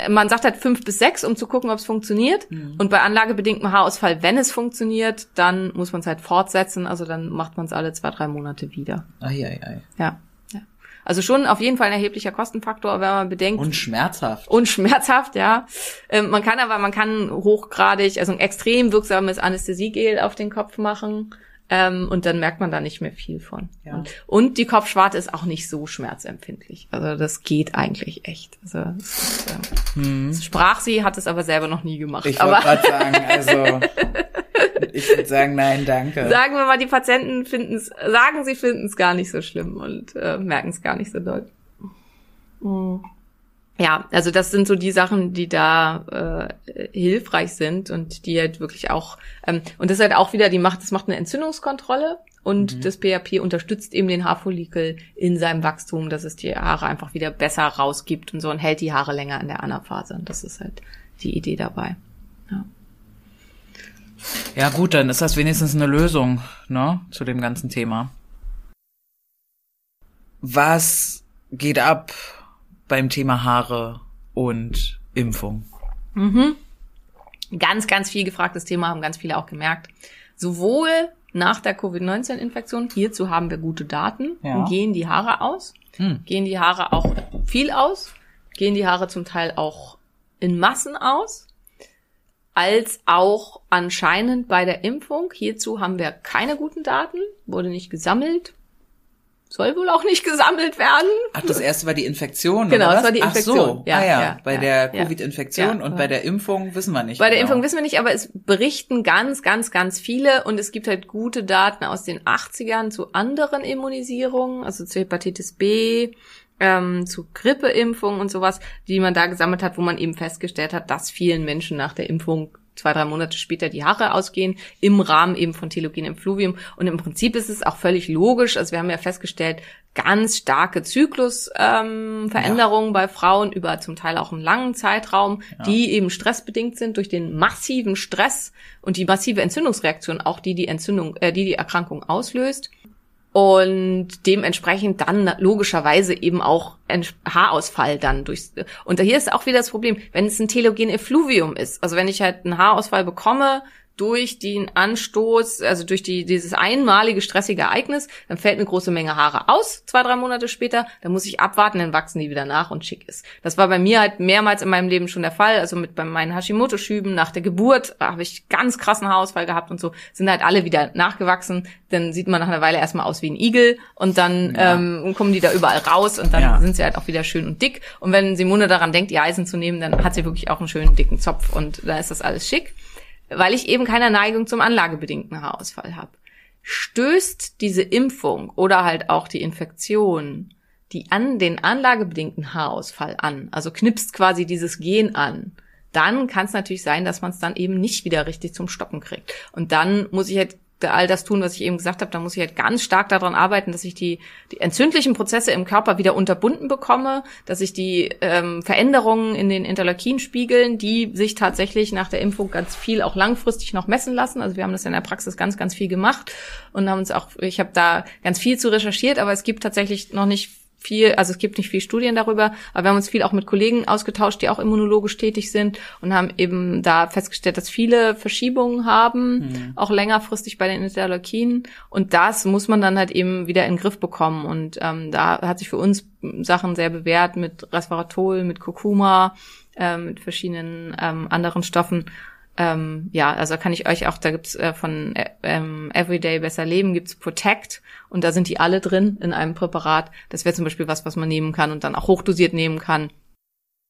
Man sagt halt fünf bis sechs, um zu gucken, ob es funktioniert. Und bei anlagebedingtem Haarausfall, wenn es funktioniert, dann muss man es halt fortsetzen. Also dann macht man es alle zwei, drei Monate wieder. Eieiei. Ja, ja. Also schon auf jeden Fall ein erheblicher Kostenfaktor, wenn man bedenkt. Und schmerzhaft. und schmerzhaft, ja. Ähm, man kann aber, man kann hochgradig, also ein extrem wirksames Anästhesiegel auf den Kopf machen. Ähm, und dann merkt man da nicht mehr viel von. Ja. Und, und die Kopfschwarte ist auch nicht so schmerzempfindlich. Also das geht eigentlich echt. Also ist, ähm, es sprach sie, hat es aber selber noch nie gemacht. Ich wollte gerade sagen, also ich würde sagen, nein, danke. sagen wir mal, die Patienten finden es, sagen sie finden es gar nicht so schlimm und äh, merken es gar nicht so doll. Mm. Ja, also das sind so die Sachen, die da äh, hilfreich sind und die halt wirklich auch ähm, und das ist halt auch wieder, die macht, das macht eine Entzündungskontrolle und das PHP unterstützt eben den Haarfollikel in seinem Wachstum, dass es die Haare einfach wieder besser rausgibt und so und hält die Haare länger in der Anaphase. Und das ist halt die Idee dabei. Ja. Gut, dann ist das wenigstens eine Lösung, ne, zu dem ganzen Thema. Was geht ab beim Thema Haare und Impfung? ganz, ganz viel gefragtes Thema, haben ganz viele auch gemerkt. Sowohl nach der Covid-19-Infektion, hierzu haben wir gute Daten, Ja. gehen die Haare aus, Hm. gehen die Haare auch viel aus, gehen die Haare zum Teil auch in Massen aus, als auch anscheinend bei der Impfung. Hierzu haben wir keine guten Daten, wurde nicht gesammelt, soll wohl auch nicht gesammelt werden. Ach, das erste war die Infektion, Genau, oder das war die Ach Infektion. so, Ja, ah, ja. ja, bei ja, der. Covid-Infektion und bei der Impfung wissen wir nicht. Bei der genau. Impfung wissen wir nicht, aber es berichten ganz, ganz, ganz viele und es gibt halt gute Daten aus den 80ern zu anderen Immunisierungen, also zu Hepatitis B, ähm, zu Grippeimpfungen und sowas, die man da gesammelt hat, wo man eben festgestellt hat, dass vielen Menschen nach der Impfung zwei, drei Monate später die Haare ausgehen, im Rahmen eben von telogenem Fluvium. Und im Prinzip ist es auch völlig logisch. Also wir haben ja festgestellt, ganz starke Zyklusveränderungen ähm, Veränderungen bei Frauen über zum Teil auch einen langen Zeitraum, die eben stressbedingt sind durch den massiven Stress und die massive Entzündungsreaktion, auch die die Entzündung, äh, die die Erkrankung auslöst und dementsprechend dann logischerweise eben auch ein Haarausfall dann durch und hier ist auch wieder das Problem, wenn es ein telogen Effluvium ist, also wenn ich halt einen Haarausfall bekomme durch den Anstoß, also durch die, dieses einmalige stressige Ereignis, dann fällt eine große Menge Haare aus, zwei, drei Monate später, dann muss ich abwarten, dann wachsen die wieder nach und schick ist. Das war bei mir halt mehrmals in meinem Leben schon der Fall, also mit bei meinen Hashimoto-Schüben nach der Geburt habe ich ganz krassen Haarausfall gehabt und so, sind halt alle wieder nachgewachsen, dann sieht man nach einer Weile erstmal aus wie ein Igel und dann Ja. ähm, kommen die da überall raus und dann Ja. sind sie halt auch wieder schön und dick und wenn Simone daran denkt, die Eisen zu nehmen, dann hat sie wirklich auch einen schönen dicken Zopf und da ist das alles schick weil ich eben keine Neigung zum anlagebedingten Haarausfall habe. Stößt diese Impfung oder halt auch die Infektion die an den anlagebedingten Haarausfall an, also knipst quasi dieses Gen an, dann kann es natürlich sein, dass man es dann eben nicht wieder richtig zum Stoppen kriegt. Und dann muss ich halt all das tun, was ich eben gesagt habe, da muss ich halt ganz stark daran arbeiten, dass ich die, die entzündlichen Prozesse im Körper wieder unterbunden bekomme, dass ich die ähm, Veränderungen in den Interleukinspiegeln, die sich tatsächlich nach der Impfung ganz viel auch langfristig noch messen lassen. Also wir haben das in der Praxis ganz, ganz viel gemacht und haben uns auch, ich habe da ganz viel zu recherchiert, aber es gibt tatsächlich noch nicht viel, also es gibt nicht viel Studien darüber, aber wir haben uns viel auch mit Kollegen ausgetauscht, die auch immunologisch tätig sind und haben eben da festgestellt, dass viele Verschiebungen haben, auch längerfristig bei den Interleukinen. Und das muss man dann halt eben wieder in den Griff bekommen. Und ähm, da hat sich für uns Sachen sehr bewährt mit Resveratrol, mit Kurkuma, ähm, mit verschiedenen ähm, anderen Stoffen. Ähm, ja, also kann ich euch auch, da gibt's äh, von äh, ähm, Everyday Besser Leben gibt's Protect und da sind die alle drin in einem Präparat. Das wäre zum Beispiel was, was man nehmen kann und dann auch hochdosiert nehmen kann,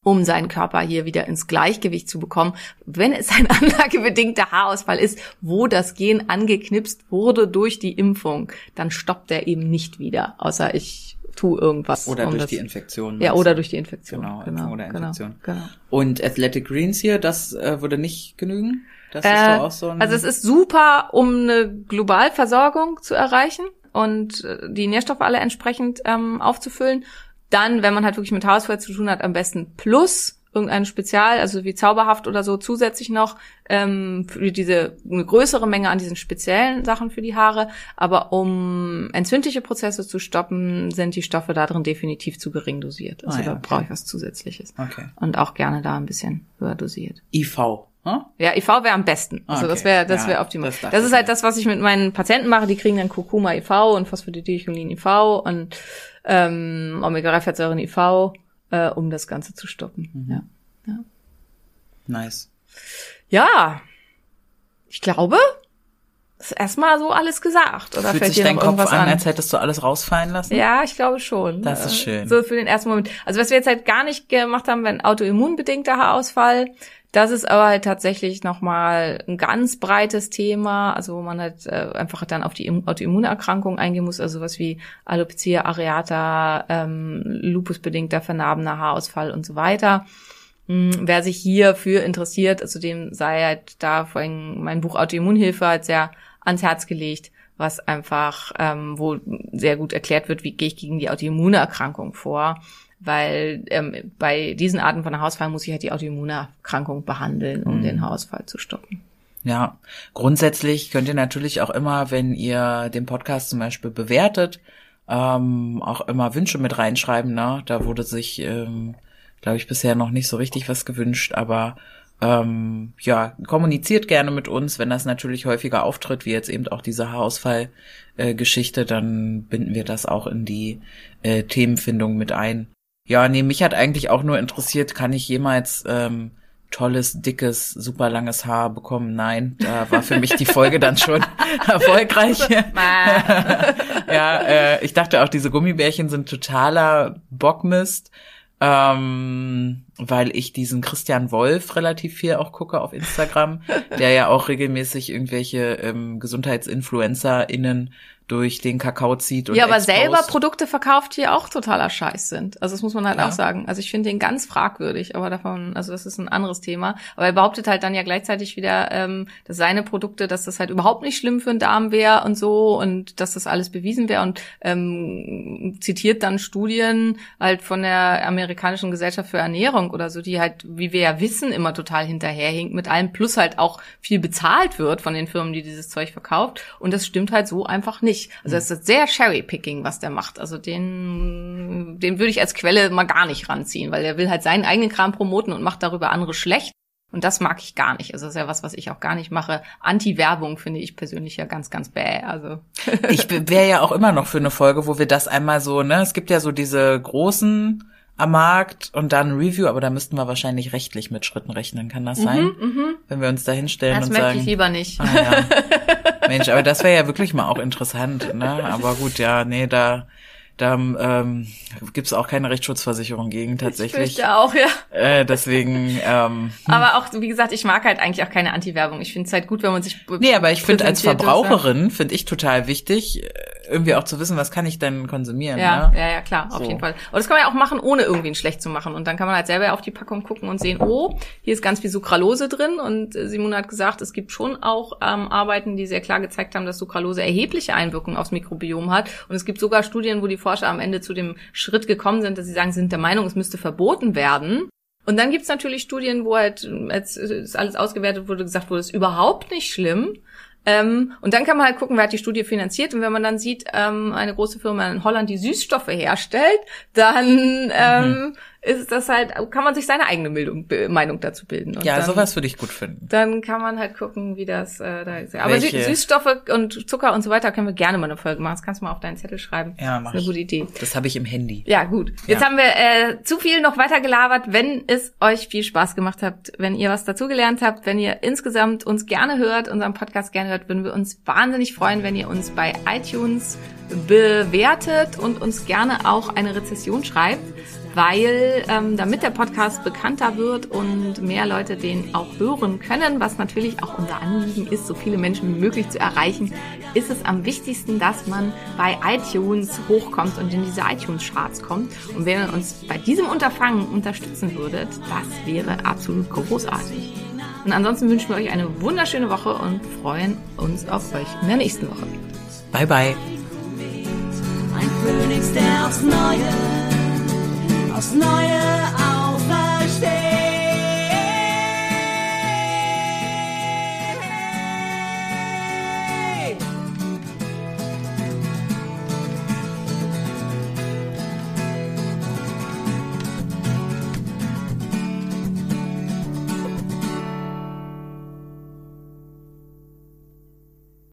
um seinen Körper hier wieder ins Gleichgewicht zu bekommen. Wenn es ein anlagebedingter Haarausfall ist, wo das Gen angeknipst wurde durch die Impfung, dann stoppt er eben nicht wieder, außer ich tue irgendwas. Oder um durch das, die Infektion. Ja, oder du? durch die Infektion. Genau, genau, oder genau, Infektion. Genau. Und Athletic Greens hier, das äh, würde nicht genügen? Das ist Äh, doch auch so ein... also es ist super, um eine Globalversorgung zu erreichen und äh, die Nährstoffe alle entsprechend ähm, aufzufüllen. Dann, wenn man halt wirklich mit Haarausfall zu tun hat, am besten plus irgendein Spezial, also wie zauberhaft oder so zusätzlich noch ähm, für diese eine größere Menge an diesen speziellen Sachen für die Haare. Aber um entzündliche Prozesse zu stoppen, sind die Stoffe da drin definitiv zu gering dosiert. Also Ah ja, da okay. brauche ich was Zusätzliches. Okay. Und auch gerne da ein bisschen höher dosiert. IV, hm? Ja, IV wäre am besten. Also okay. das wäre das Ja, wäre optimal. das Das, ist halt das, was ich mit meinen Patienten mache. Die kriegen dann Kurkuma IV und Phosphatidylcholin IV und ähm, Omega-3-Fettsäuren IV, äh, um das Ganze zu stoppen. Mhm. Ja. Nice. ja, ich glaube, das ist erstmal so alles gesagt. Oder Fühlt fällt sich dein Kopf an, an? als hättest du alles rausfallen lassen? Ja, ich glaube schon. Das ist Äh, schön. So für den ersten Moment. Also was wir jetzt halt gar nicht gemacht haben, wenn autoimmunbedingter Haarausfall, das ist aber halt tatsächlich nochmal ein ganz breites Thema, also wo man halt äh, einfach dann auf die Im- Autoimmunerkrankungen eingehen muss, also was wie Alopecia areata, ähm, lupusbedingter vernarbener Haarausfall und so weiter. Hm, Wer sich hierfür interessiert, also dem sei halt da vor allem mein Buch Autoimmunhilfe halt sehr ans Herz gelegt, was einfach, ähm, wo sehr gut erklärt wird, wie gehe ich gegen die Autoimmunerkrankung vor. Weil ähm, bei diesen Arten von Haarausfall muss ich halt die Autoimmunerkrankung behandeln, um den Haarausfall zu stoppen. Ja, grundsätzlich könnt ihr natürlich auch immer, wenn ihr den Podcast zum Beispiel bewertet, ähm, auch immer Wünsche mit reinschreiben. Ne? Da wurde sich, ähm, glaube ich, bisher noch nicht so richtig was gewünscht, aber ähm, ja, kommuniziert gerne mit uns, wenn das natürlich häufiger auftritt, wie jetzt eben auch diese Haarausfall-Geschichte, dann binden wir das auch in die äh, Themenfindung mit ein. Ja, nee, mich hat eigentlich auch nur interessiert, kann ich jemals ähm, tolles, dickes, super langes Haar bekommen? Nein, da war für mich die Folge dann schon erfolgreich. ja, äh, ich dachte auch, diese Gummibärchen sind totaler Bockmist, ähm, weil ich diesen Christian Wolf relativ viel auch gucke auf Instagram, der ja auch regelmäßig irgendwelche ähm, GesundheitsinfluencerInnen durch den Kakao zieht und ja, aber exposed. selber Produkte verkauft, die auch totaler Scheiß sind. Also das muss man halt Ja. auch sagen. Also ich finde den ganz fragwürdig, aber davon, also das ist ein anderes Thema. Aber er behauptet halt dann ja gleichzeitig wieder, ähm, dass seine Produkte, dass das halt überhaupt nicht schlimm für den Darm wäre und so und dass das alles bewiesen wäre und ähm, zitiert dann Studien halt von der amerikanischen Gesellschaft für Ernährung oder so, die halt, wie wir ja wissen, immer total hinterherhinkt mit allem, plus halt auch viel bezahlt wird von den Firmen, die dieses Zeug verkauft. Und das stimmt halt so einfach nicht. Also es ist sehr Cherry-Picking, was der macht. Also den, den würde ich als Quelle mal gar nicht ranziehen, weil der will halt seinen eigenen Kram promoten und macht darüber andere schlecht. Und das mag ich gar nicht. Also das ist ja was, was ich auch gar nicht mache. Anti-Werbung finde ich persönlich ja ganz, ganz bäh. Also Ich wäre ja auch immer noch für eine Folge, wo wir das einmal so, ne, es gibt ja so diese großen am Markt und dann ein Review, aber da müssten wir wahrscheinlich rechtlich mit Schritten rechnen, kann das sein? Wenn wir uns da hinstellen Mhm, das und möchte sagen. ich lieber nicht. Ah, ja. Mensch, aber das wäre ja wirklich mal auch interessant, ne? Aber gut, ja, nee, da, da ähm, gibt's auch keine Rechtsschutzversicherung gegen Ich tatsächlich. fürchte auch, ja. Äh, deswegen, ähm, Aber auch, wie gesagt, ich mag halt eigentlich auch keine Anti-Werbung. Ich finde es halt gut, wenn man sich. nee, aber ich finde als und. Verbraucherin finde ich total wichtig, äh, irgendwie auch zu wissen, was kann ich denn konsumieren. Ja, ne? ja, ja, klar, auf So. jeden Fall. Und das kann man ja auch machen, ohne irgendwie schlecht zu machen. Und dann kann man halt selber auf die Packung gucken und sehen, oh, hier ist ganz viel Sucralose drin. Und äh, Simone hat gesagt, es gibt schon auch ähm, Arbeiten, die sehr klar gezeigt haben, dass Sucralose erhebliche Einwirkungen aufs Mikrobiom hat. Und es gibt sogar Studien, wo die Forscher am Ende zu dem Schritt gekommen sind, dass sie sagen, sie sind der Meinung, es müsste verboten werden. Und dann gibt's natürlich Studien, wo halt, als es alles ausgewertet wurde, gesagt wurde, es ist überhaupt nicht schlimm. Ähm, und dann kann man halt gucken, wer hat die Studie finanziert. Und wenn man dann sieht, ähm, eine große Firma in Holland, die Süßstoffe herstellt, dann ähm, ist das halt, kann man sich seine eigene Bildung, Meinung dazu bilden. Und Ja, dann, sowas würde ich gut finden. Dann kann man halt gucken, wie das äh, da ist. Aber Welche- Süßstoffe und Zucker und so weiter können wir gerne mal eine Folge machen. Das kannst du mal auf deinen Zettel schreiben. Ja, das mach ist eine ich. gute Idee. Das habe ich im Handy. Ja, gut. Jetzt Ja. haben wir äh, zu viel noch weiter gelabert. Wenn es euch viel Spaß gemacht habt, wenn ihr was dazugelernt habt, wenn ihr insgesamt uns gerne hört, unseren Podcast gerne hört, würden wir uns wahnsinnig freuen, wenn ihr uns bei iTunes bewertet und uns gerne auch eine Rezession schreibt, weil ähm, damit der Podcast bekannter wird und mehr Leute den auch hören können, was natürlich auch unser Anliegen ist, so viele Menschen wie möglich zu erreichen, ist es am wichtigsten, dass man bei iTunes hochkommt und in diese iTunes-Charts kommt. Und wenn ihr uns bei diesem Unterfangen unterstützen würdet, das wäre absolut großartig. Und ansonsten wünschen wir euch eine wunderschöne Woche und freuen uns auf euch in der nächsten Woche. Bye, bye. Ein Phönix, der aufs Neue, aufs Neue auf.